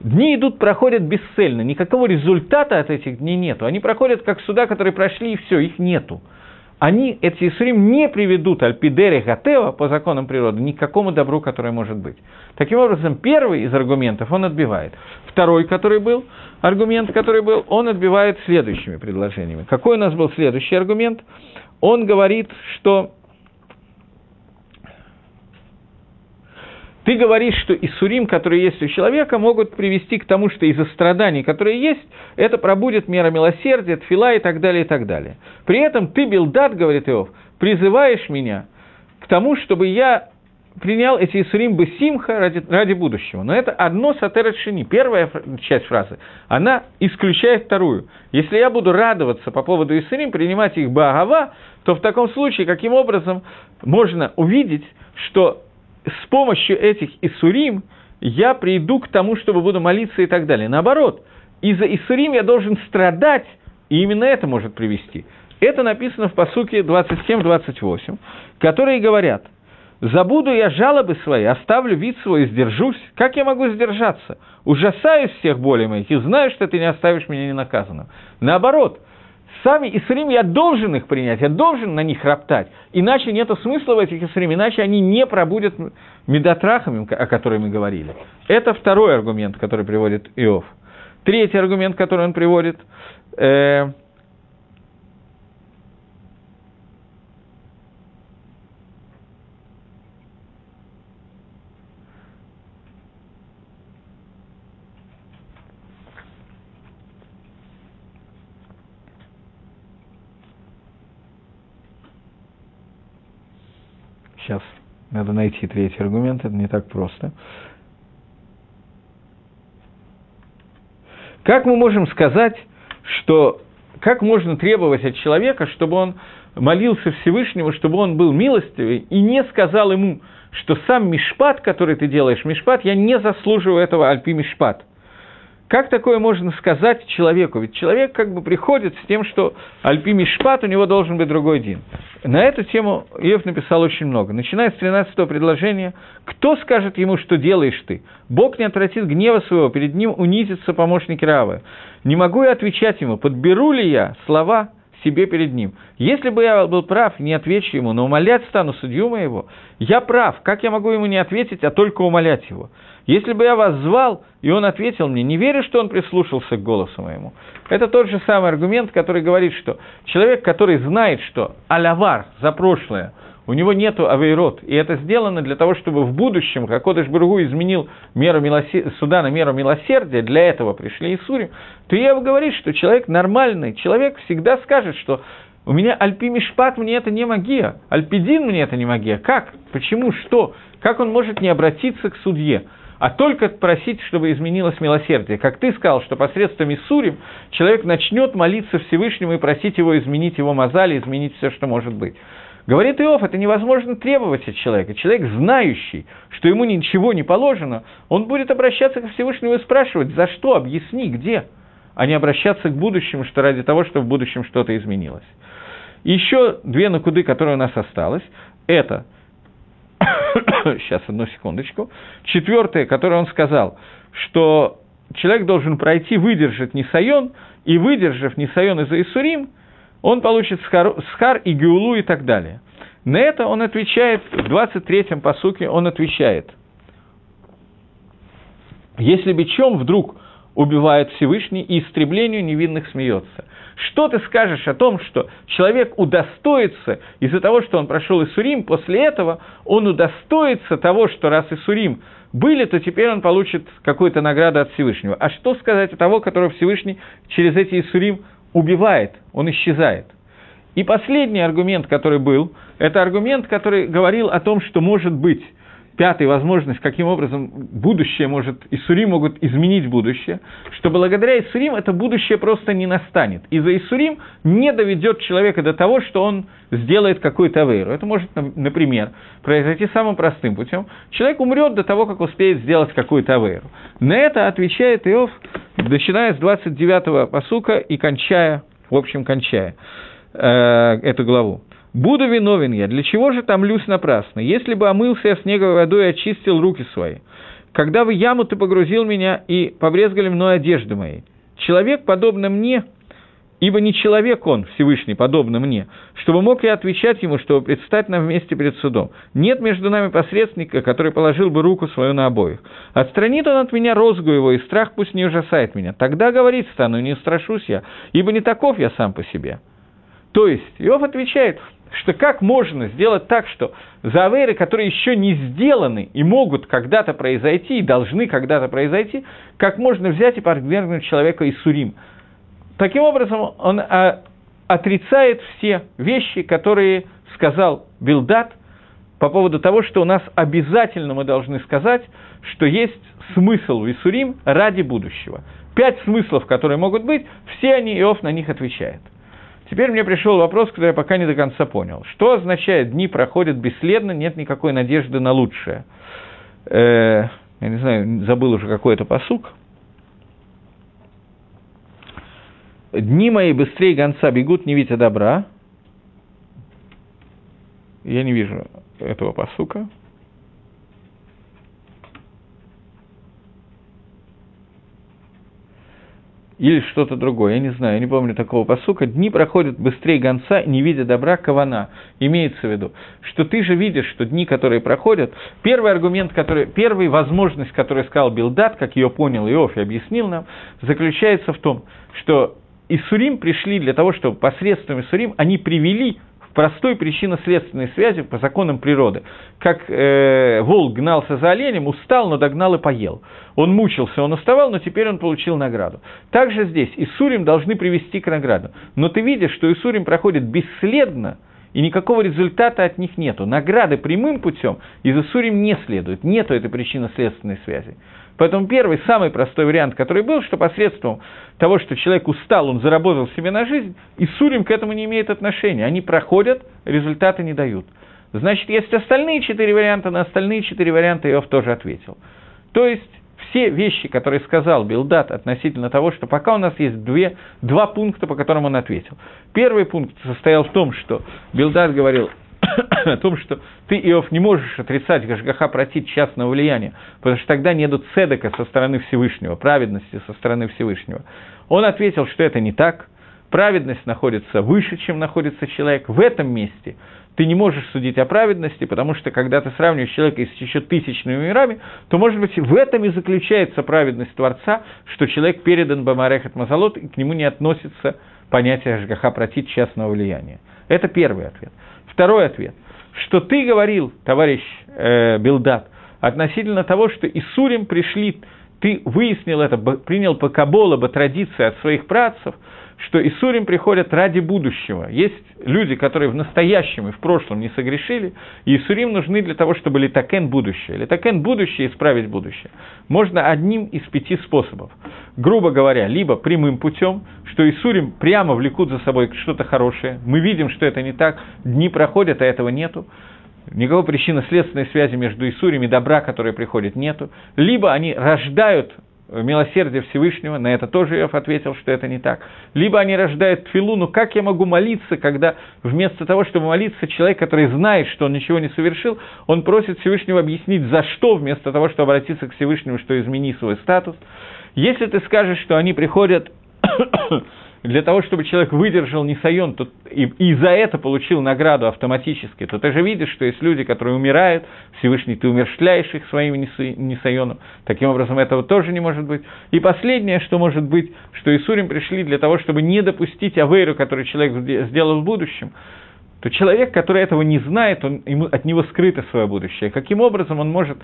Дни идут, проходят бесцельно, никакого результата от этих дней нету. Они проходят как суда, которые прошли, и все, их нету. Они, эти Исурим, не приведут Альпидере Гатева по законам природы ни к какому добру, которое может быть. Таким образом, первый из аргументов он отбивает. Второй, который был, аргумент, который был, он отбивает следующими предложениями. Какой у нас был следующий аргумент? Он говорит, что ты говоришь, что Исурим, которые есть у человека, могут привести к тому, что из-за страданий, которые есть, это пробудет мера милосердия, тфила и так далее, и так далее. При этом ты, Билдат, говорит Иов, призываешь меня к тому, чтобы я принял эти Исурим бы симха ради, ради будущего. Но это одно сатерет шини. Первая часть фразы, она исключает вторую. Если я буду радоваться по поводу Исурим, принимать их багава, то в таком случае, каким образом можно увидеть, что с помощью этих Исурим я приду к тому, чтобы буду молиться и так далее. Наоборот, из-за Исурим я должен страдать, и именно это может привести. Это написано в посуке 27-28, которые говорят, «Забуду я жалобы свои, оставлю вид свой сдержусь. Как я могу сдержаться? Ужасаюсь всех болей моих и знаю, что ты не оставишь меня ненаказанным». Наоборот, сами Исрим, я должен их принять, я должен на них роптать, иначе нет смысла в этих Исрим, иначе они не пробудят медотрахами, о которых мы говорили. Это второй аргумент, который приводит Иов. Третий аргумент, который он приводит, э, Сейчас надо найти третий аргумент, это не так просто. Как мы можем сказать, что как можно требовать от человека, чтобы он молился Всевышнему, чтобы он был милостивый, и не сказал ему, что сам Мишпат, который ты делаешь, Мишпат, я не заслуживаю этого Альпи Мишпат – как такое можно сказать человеку? Ведь человек как бы приходит с тем, что Альпи Мишпат, у него должен быть другой день. На эту тему Иов написал очень много. Начиная с 13 предложения, «Кто скажет ему, что делаешь ты? Бог не отвратит гнева своего, перед ним унизится помощник Равы. Не могу я отвечать ему, подберу ли я слова себе перед ним. Если бы я был прав, не отвечу ему, но умолять стану судью моего, я прав, как я могу ему не ответить, а только умолять его? Если бы я вас звал, и он ответил мне, не верю, что он прислушался к голосу моему. Это тот же самый аргумент, который говорит, что человек, который знает, что алявар за прошлое, у него нету авейрот, и это сделано для того, чтобы в будущем, как Кодыш Бургу изменил меру милосер... суда на меру милосердия, для этого пришли Исурим, то я говорит, что человек нормальный, человек всегда скажет, что у меня альпи мишпат, мне это не магия, альпидин мне это не магия. Как? Почему? Что? Как он может не обратиться к судье? А только просить, чтобы изменилось милосердие. Как ты сказал, что посредством Исурим человек начнет молиться Всевышнему и просить его изменить его мозали, изменить все, что может быть. Говорит Иов, это невозможно требовать от человека. Человек, знающий, что ему ничего не положено, он будет обращаться к Всевышнему и спрашивать, за что, объясни, где, а не обращаться к будущему, что ради того, чтобы в будущем что-то изменилось. Еще две накуды, которые у нас осталось, это – сейчас, одну секундочку. Четвертое, которое он сказал, что человек должен пройти, выдержать Нисайон, и выдержав Нисайон из-за Исурим, он получит схар, схар и геулу и так далее. На это он отвечает, в 23-м посуке он отвечает. Если бичом вдруг убивает Всевышний, и истреблению невинных смеется. Что ты скажешь о том, что человек удостоится из-за того, что он прошел Исурим, после этого он удостоится того, что раз Исурим были, то теперь он получит какую-то награду от Всевышнего. А что сказать о того, которого Всевышний через эти Исурим убивает, он исчезает? И последний аргумент, который был, это аргумент, который говорил о том, что может быть пятая возможность, каким образом будущее может, Исурим могут изменить будущее, что благодаря Исурим это будущее просто не настанет. И за Исурим не доведет человека до того, что он сделает какую-то авейру. Это может, например, произойти самым простым путем. Человек умрет до того, как успеет сделать какую-то авейру. На это отвечает Иов, начиная с 29-го посука и кончая, в общем, кончая э, эту главу. Буду виновен я, для чего же томлюсь напрасно? Если бы омылся я снеговой водой и очистил руки свои. Когда в яму ты погрузил меня и побрезгали мной одежды мои. Человек, подобно мне, ибо не человек он, Всевышний, подобно мне, чтобы мог я отвечать ему, чтобы предстать нам вместе перед судом. Нет между нами посредника, который положил бы руку свою на обоих. Отстранит он от меня розгу его, и страх пусть не ужасает меня. Тогда говорить стану, не страшусь я, ибо не таков я сам по себе». То есть, Иов отвечает, что как можно сделать так, что за авейры, которые еще не сделаны и могут когда-то произойти, и должны когда-то произойти, как можно взять и подвергнуть человека и сурим. Таким образом, он а, отрицает все вещи, которые сказал Билдат по поводу того, что у нас обязательно мы должны сказать, что есть смысл в Исурим ради будущего. Пять смыслов, которые могут быть, все они, Иов на них отвечает. Теперь мне пришел вопрос, который я пока не до конца понял. Что означает «дни проходят бесследно, нет никакой надежды на лучшее»? Э, я не знаю, забыл уже какой-то посук. «Дни мои быстрее гонца бегут, не видя добра». Я не вижу этого посука. Или что-то другое, я не знаю, я не помню такого посука, дни проходят быстрее гонца, не видя добра кавана. Имеется в виду, что ты же видишь, что дни, которые проходят, первый аргумент, который, первая возможность, которую сказал Билдат, как ее понял Иов и объяснил нам, заключается в том, что Исурим пришли для того, чтобы посредством Исурим они привели простой причинно-следственной связи по законам природы. Как э, волк гнался за оленем, устал, но догнал и поел. Он мучился, он уставал, но теперь он получил награду. Также здесь Исурим должны привести к награду. Но ты видишь, что Исурим проходит бесследно, и никакого результата от них нету. Награды прямым путем из Исурим не следует, нету этой причинно-следственной связи. Поэтому первый, самый простой вариант, который был, что посредством того, что человек устал, он заработал себе на жизнь, и Сурим к этому не имеет отношения. Они проходят, результаты не дают. Значит, есть остальные четыре варианта, на остальные четыре варианта Иов тоже ответил. То есть, все вещи, которые сказал Билдат относительно того, что пока у нас есть две, два пункта, по которым он ответил. Первый пункт состоял в том, что Билдат говорил, о том, что ты, Иов, не можешь отрицать Гашгаха протить частного влияния, потому что тогда нету цедека со стороны Всевышнего, праведности со стороны Всевышнего. Он ответил, что это не так, праведность находится выше, чем находится человек. В этом месте ты не можешь судить о праведности, потому что когда ты сравниваешь человека с еще тысячными мирами, то, может быть, в этом и заключается праведность Творца, что человек передан Бамарехат Мазалот, и к нему не относится понятие Ашгаха протить частного влияния. Это первый ответ. Второй ответ. Что ты говорил, товарищ э, Билдат, относительно того, что Исурим пришли, ты выяснил это, принял по Кабола, по традиции от своих працев – что Исурим приходят ради будущего. Есть люди, которые в настоящем и в прошлом не согрешили, и Исурим нужны для того, чтобы литакен будущее. Литакен будущее, исправить будущее. Можно одним из пяти способов. Грубо говоря, либо прямым путем, что Исурим прямо влекут за собой что-то хорошее, мы видим, что это не так, дни проходят, а этого нету, никакой причинно-следственной связи между Исурим и добра, которая приходит, нету. Либо они рождают милосердие Всевышнего, на это тоже Иов ответил, что это не так. Либо они рождают тфилу, ну как я могу молиться, когда вместо того, чтобы молиться, человек, который знает, что он ничего не совершил, он просит Всевышнего объяснить, за что, вместо того, чтобы обратиться к Всевышнему, что измени свой статус. Если ты скажешь, что они приходят для того, чтобы человек выдержал Нисайон то, и, и за это получил награду автоматически, то ты же видишь, что есть люди, которые умирают, Всевышний, ты умершляешь их своим Нисайоном. Таким образом, этого тоже не может быть. И последнее, что может быть, что Исурим пришли для того, чтобы не допустить авейру, который человек сделал в будущем, то человек, который этого не знает, он, ему, от него скрыто свое будущее. Каким образом он может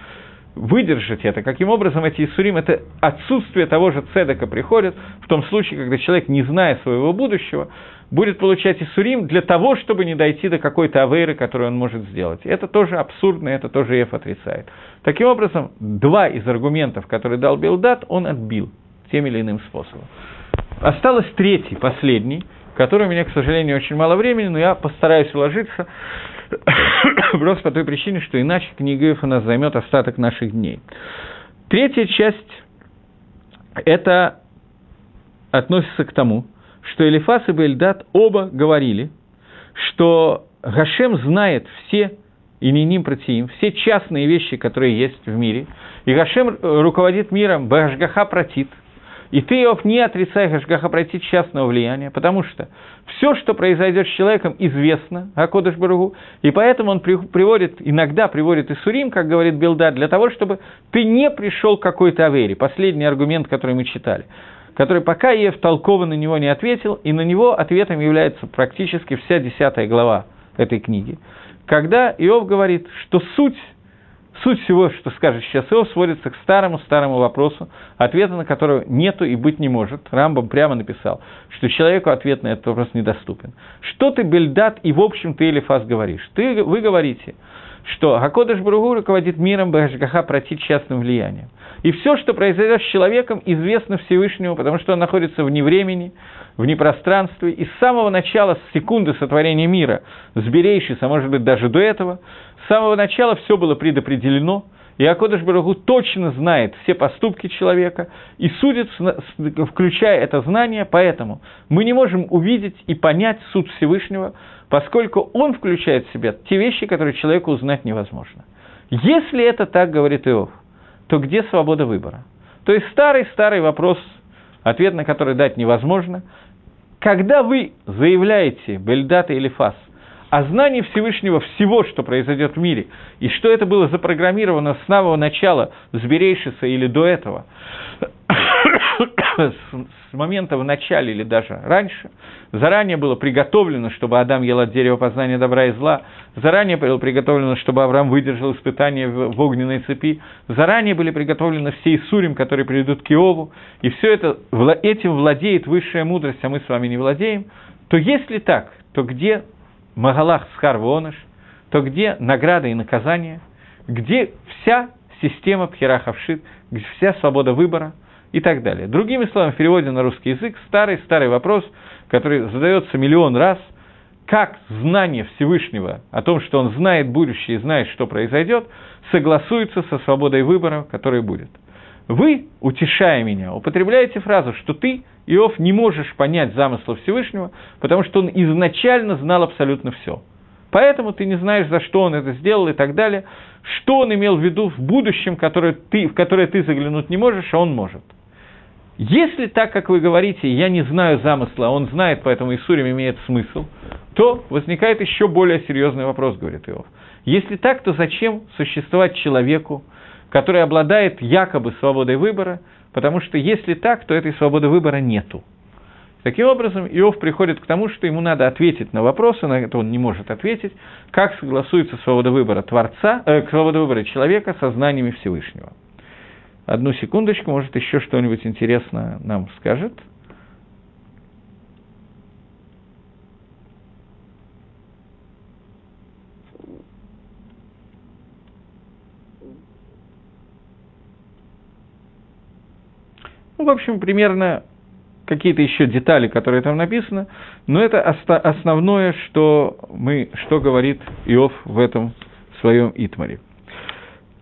выдержать это. Каким образом эти Исурим, это отсутствие того же цедека приходит в том случае, когда человек, не зная своего будущего, будет получать Исурим для того, чтобы не дойти до какой-то авейры, которую он может сделать. Это тоже абсурдно, это тоже Еф отрицает. Таким образом, два из аргументов, которые дал Билдат, он отбил тем или иным способом. Осталось третий, последний, который у меня, к сожалению, очень мало времени, но я постараюсь уложиться Просто по той причине, что иначе книга Иов нас займет остаток наших дней. Третья часть – это относится к тому, что Элифас и Бельдат оба говорили, что Гашем знает все и не ним протеим, все частные вещи, которые есть в мире, и Гашем руководит миром Башгаха протит – и ты, Иов, не отрицай Хашгаха пройти частного влияния, потому что все, что произойдет с человеком, известно Акодыш Баругу, и поэтому он при, приводит, иногда приводит Исурим, как говорит Билдад, для того, чтобы ты не пришел к какой-то авере. Последний аргумент, который мы читали который пока Ев толково на него не ответил, и на него ответом является практически вся десятая глава этой книги, когда Иов говорит, что суть Суть всего, что скажет сейчас Иов, сводится к старому-старому вопросу, ответа на который нету и быть не может. Рамбам прямо написал, что человеку ответ на этот вопрос недоступен. Что ты, Бельдат, и в общем ты, Элифас, говоришь? Ты, вы говорите, что Гакодыш Бругу руководит миром Бхашгаха против частным влиянием. И все, что произойдет с человеком, известно Всевышнему, потому что он находится вне времени, вне пространстве, и с самого начала, с секунды сотворения мира, с может быть, даже до этого, самого начала все было предопределено, и Акодыш Барагу точно знает все поступки человека и судит, включая это знание, поэтому мы не можем увидеть и понять суд Всевышнего, поскольку он включает в себя те вещи, которые человеку узнать невозможно. Если это так, говорит Иов, то где свобода выбора? То есть старый-старый вопрос, ответ на который дать невозможно. Когда вы заявляете Бельдата или Фас – а знание Всевышнего всего, что произойдет в мире, и что это было запрограммировано с самого начала, с Берейшиса или до этого, с момента в начале или даже раньше, заранее было приготовлено, чтобы Адам ел от дерева познания добра и зла, заранее было приготовлено, чтобы Авраам выдержал испытания в огненной цепи, заранее были приготовлены все Исурим, которые приведут к Иову, и все это, этим владеет высшая мудрость, а мы с вами не владеем, то если так, то где Магалах Схар Воныш, то где награда и наказание, где вся система Пхерахавшит, где вся свобода выбора и так далее. Другими словами, в переводе на русский язык, старый-старый вопрос, который задается миллион раз, как знание Всевышнего о том, что он знает будущее и знает, что произойдет, согласуется со свободой выбора, который будет. Вы, утешая меня, употребляете фразу, что ты Иов не можешь понять замысла Всевышнего, потому что он изначально знал абсолютно все. Поэтому ты не знаешь, за что он это сделал и так далее, что он имел в виду в будущем, которое ты, в которое ты заглянуть не можешь, а он может. Если так, как вы говорите, я не знаю замысла, а он знает, поэтому Исурим имеет смысл, то возникает еще более серьезный вопрос, говорит Иов. Если так, то зачем существовать человеку, который обладает якобы свободой выбора, Потому что если так, то этой свободы выбора нету. Таким образом, Иов приходит к тому, что ему надо ответить на вопросы, на это он не может ответить, как согласуется свобода выбора Творца, э, свобода выбора человека со знаниями Всевышнего. Одну секундочку, может, еще что-нибудь интересное нам скажет – Ну, в общем, примерно какие-то еще детали, которые там написаны, но это основное, что, мы, что говорит Иов в этом своем Итмаре.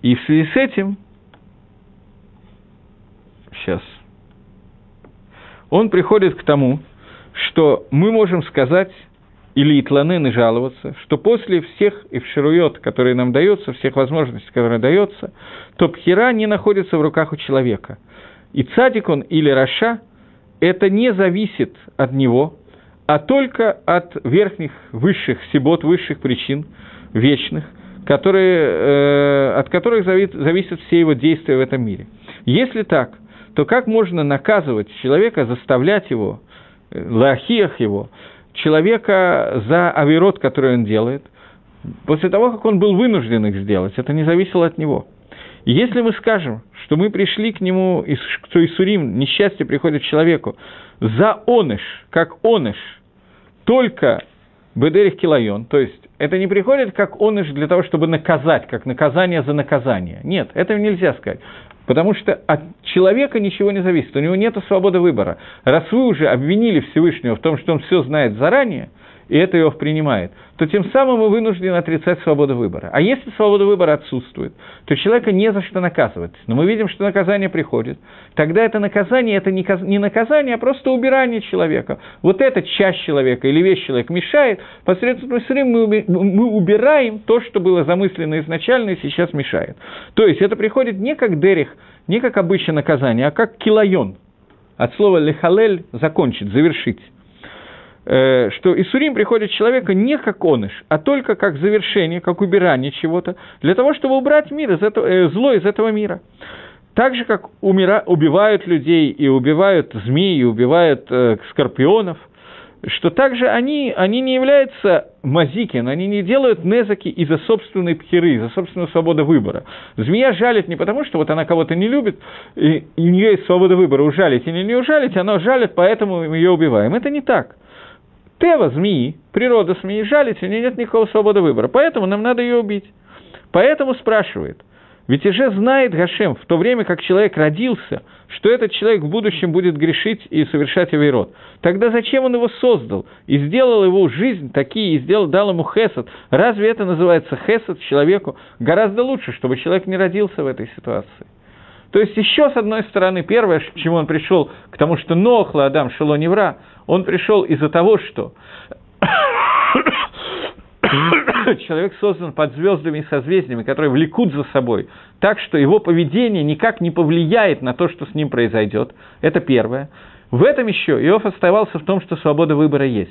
И в связи с этим, сейчас, он приходит к тому, что мы можем сказать, или итланен и жаловаться, что после всех эвширует, которые нам даются, всех возможностей, которые даются, то пхера не находится в руках у человека – и цадик он или раша, это не зависит от него, а только от верхних, высших сибот, высших причин, вечных, которые, э, от которых зависят, зависят все его действия в этом мире. Если так, то как можно наказывать человека, заставлять его, э, лахиях его, человека за авирот, который он делает, после того, как он был вынужден их сделать, это не зависело от него – если мы скажем, что мы пришли к нему, что Исурим, несчастье приходит человеку, за оныш, как оныш, только Бедерих Килайон, то есть это не приходит как оныш для того, чтобы наказать, как наказание за наказание. Нет, этого нельзя сказать. Потому что от человека ничего не зависит, у него нет свободы выбора. Раз вы уже обвинили Всевышнего в том, что он все знает заранее, и это его принимает, то тем самым мы вынуждены отрицать свободу выбора. А если свобода выбора отсутствует, то человека не за что наказывать. Но мы видим, что наказание приходит. Тогда это наказание, это не наказание, а просто убирание человека. Вот эта часть человека или вещь человека мешает, посредством Исрим мы убираем то, что было замыслено изначально и сейчас мешает. То есть это приходит не как дерих, не как обычное наказание, а как килайон. От слова лехалель – закончить, завершить. Э, что Исурим приходит человека не как оныш, а только как завершение, как убирание чего-то, для того, чтобы убрать мир из этого, э, зло из этого мира. Так же, как умира, убивают людей, и убивают змеи, и убивают э, скорпионов, что также они, они не являются мазикин, они не делают незаки из-за собственной пхеры, из-за собственной свободы выбора. Змея жалит не потому, что вот она кого-то не любит, и, и у нее есть свобода выбора, ужалить или не ужалить, она жалит, поэтому мы ее убиваем. Это не так. Тева змеи, природа змеи жалить, у нее нет никакого свободы выбора, поэтому нам надо ее убить. Поэтому спрашивает – ведь уже знает Гашем в то время, как человек родился, что этот человек в будущем будет грешить и совершать авейрот. Тогда зачем он его создал и сделал его жизнь такие, и сделал, дал ему хесед? Разве это называется хесед человеку? Гораздо лучше, чтобы человек не родился в этой ситуации. То есть еще с одной стороны, первое, к чему он пришел, к тому, что Нохла Адам Шело Невра, он пришел из-за того, что человек создан под звездами и созвездиями, которые влекут за собой, так что его поведение никак не повлияет на то, что с ним произойдет. Это первое. В этом еще Иов оставался в том, что свобода выбора есть.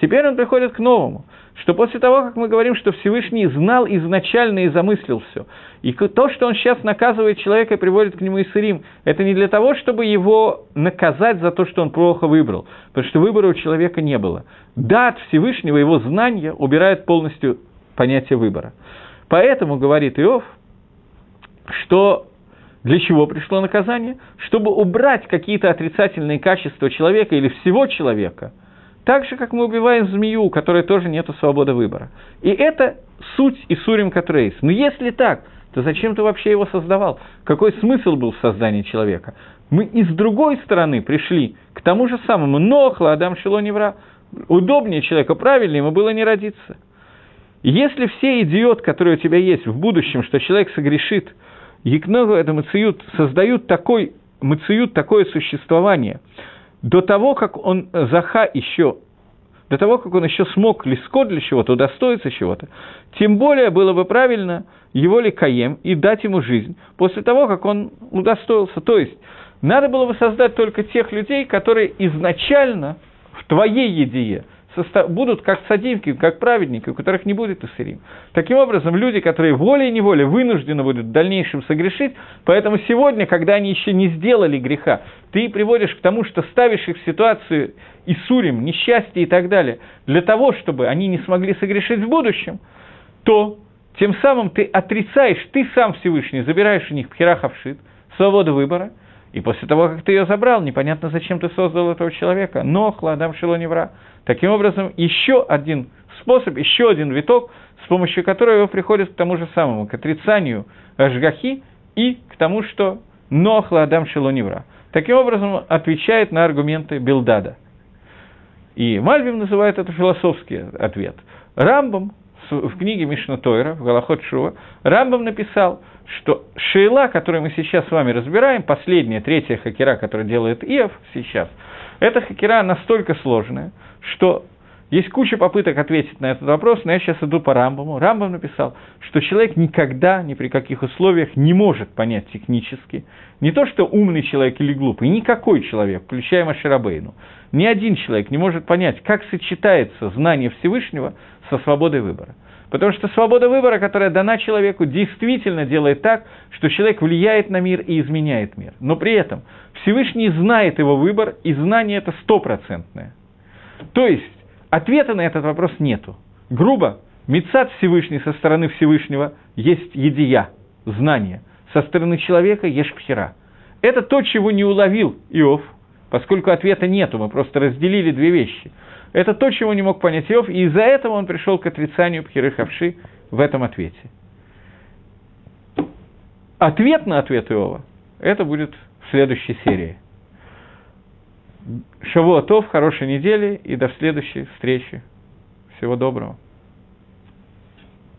Теперь он приходит к новому, что после того, как мы говорим, что Всевышний знал изначально и замыслил все, и то, что он сейчас наказывает человека и приводит к нему Исырим, это не для того, чтобы его наказать за то, что он плохо выбрал, потому что выбора у человека не было. Да, от Всевышнего его знания убирает полностью понятие выбора. Поэтому, говорит Иов, что для чего пришло наказание? Чтобы убрать какие-то отрицательные качества человека или всего человека – так же, как мы убиваем змею, у которой тоже нет свободы выбора. И это суть Исурим Катрейс. Но если так, то зачем ты вообще его создавал? Какой смысл был в создании человека? Мы и с другой стороны пришли к тому же самому. Нохла, Адам Шило. Удобнее человека, правильнее ему было не родиться. Если все идиот, которые у тебя есть в будущем, что человек согрешит, Якногу это мациют, создают такой, мациют такое существование – до того, как он э, Заха еще, до того, как он еще смог лиско для чего-то, удостоиться чего-то, тем более было бы правильно его ли каем и дать ему жизнь после того, как он удостоился. То есть, надо было бы создать только тех людей, которые изначально в твоей едие – будут как садимки, как праведники, у которых не будет Иссирим. Таким образом, люди, которые волей-неволей вынуждены будут в дальнейшем согрешить, поэтому сегодня, когда они еще не сделали греха, ты приводишь к тому, что ставишь их в ситуацию Исурим, несчастье и так далее, для того, чтобы они не смогли согрешить в будущем, то тем самым ты отрицаешь, ты сам Всевышний, забираешь у них пхерахавшит, свободу выбора, и после того, как ты ее забрал, непонятно, зачем ты создал этого человека. Но хладам шило невра. Таким образом, еще один способ, еще один виток, с помощью которого его приходит к тому же самому, к отрицанию Ашгахи и к тому, что Нохла Адам Шелонивра. Таким образом, отвечает на аргументы Билдада. И Мальбим называет это философский ответ. Рамбам в книге Мишна Тойра, в Галахот Шува, Рамбам написал, что Шейла, которую мы сейчас с вами разбираем, последняя, третья хакера, которую делает Иов сейчас, эта хакера настолько сложная, что есть куча попыток ответить на этот вопрос, но я сейчас иду по Рамбаму. Рамбам написал, что человек никогда, ни при каких условиях не может понять технически, не то что умный человек или глупый, никакой человек, включая Маширабейну, ни один человек не может понять, как сочетается знание Всевышнего со свободой выбора. Потому что свобода выбора, которая дана человеку, действительно делает так, что человек влияет на мир и изменяет мир. Но при этом Всевышний знает его выбор, и знание это стопроцентное. То есть, ответа на этот вопрос нету. Грубо, Мецад Всевышний со стороны Всевышнего есть едия, знание. Со стороны человека есть пхера. Это то, чего не уловил Иов, поскольку ответа нету, мы просто разделили две вещи. Это то, чего не мог понять Иов, и из-за этого он пришел к отрицанию пхеры хавши в этом ответе. Ответ на ответ Иова – это будет в следующей серии. Шавуатов, хорошей недели и до следующей встречи. Всего доброго.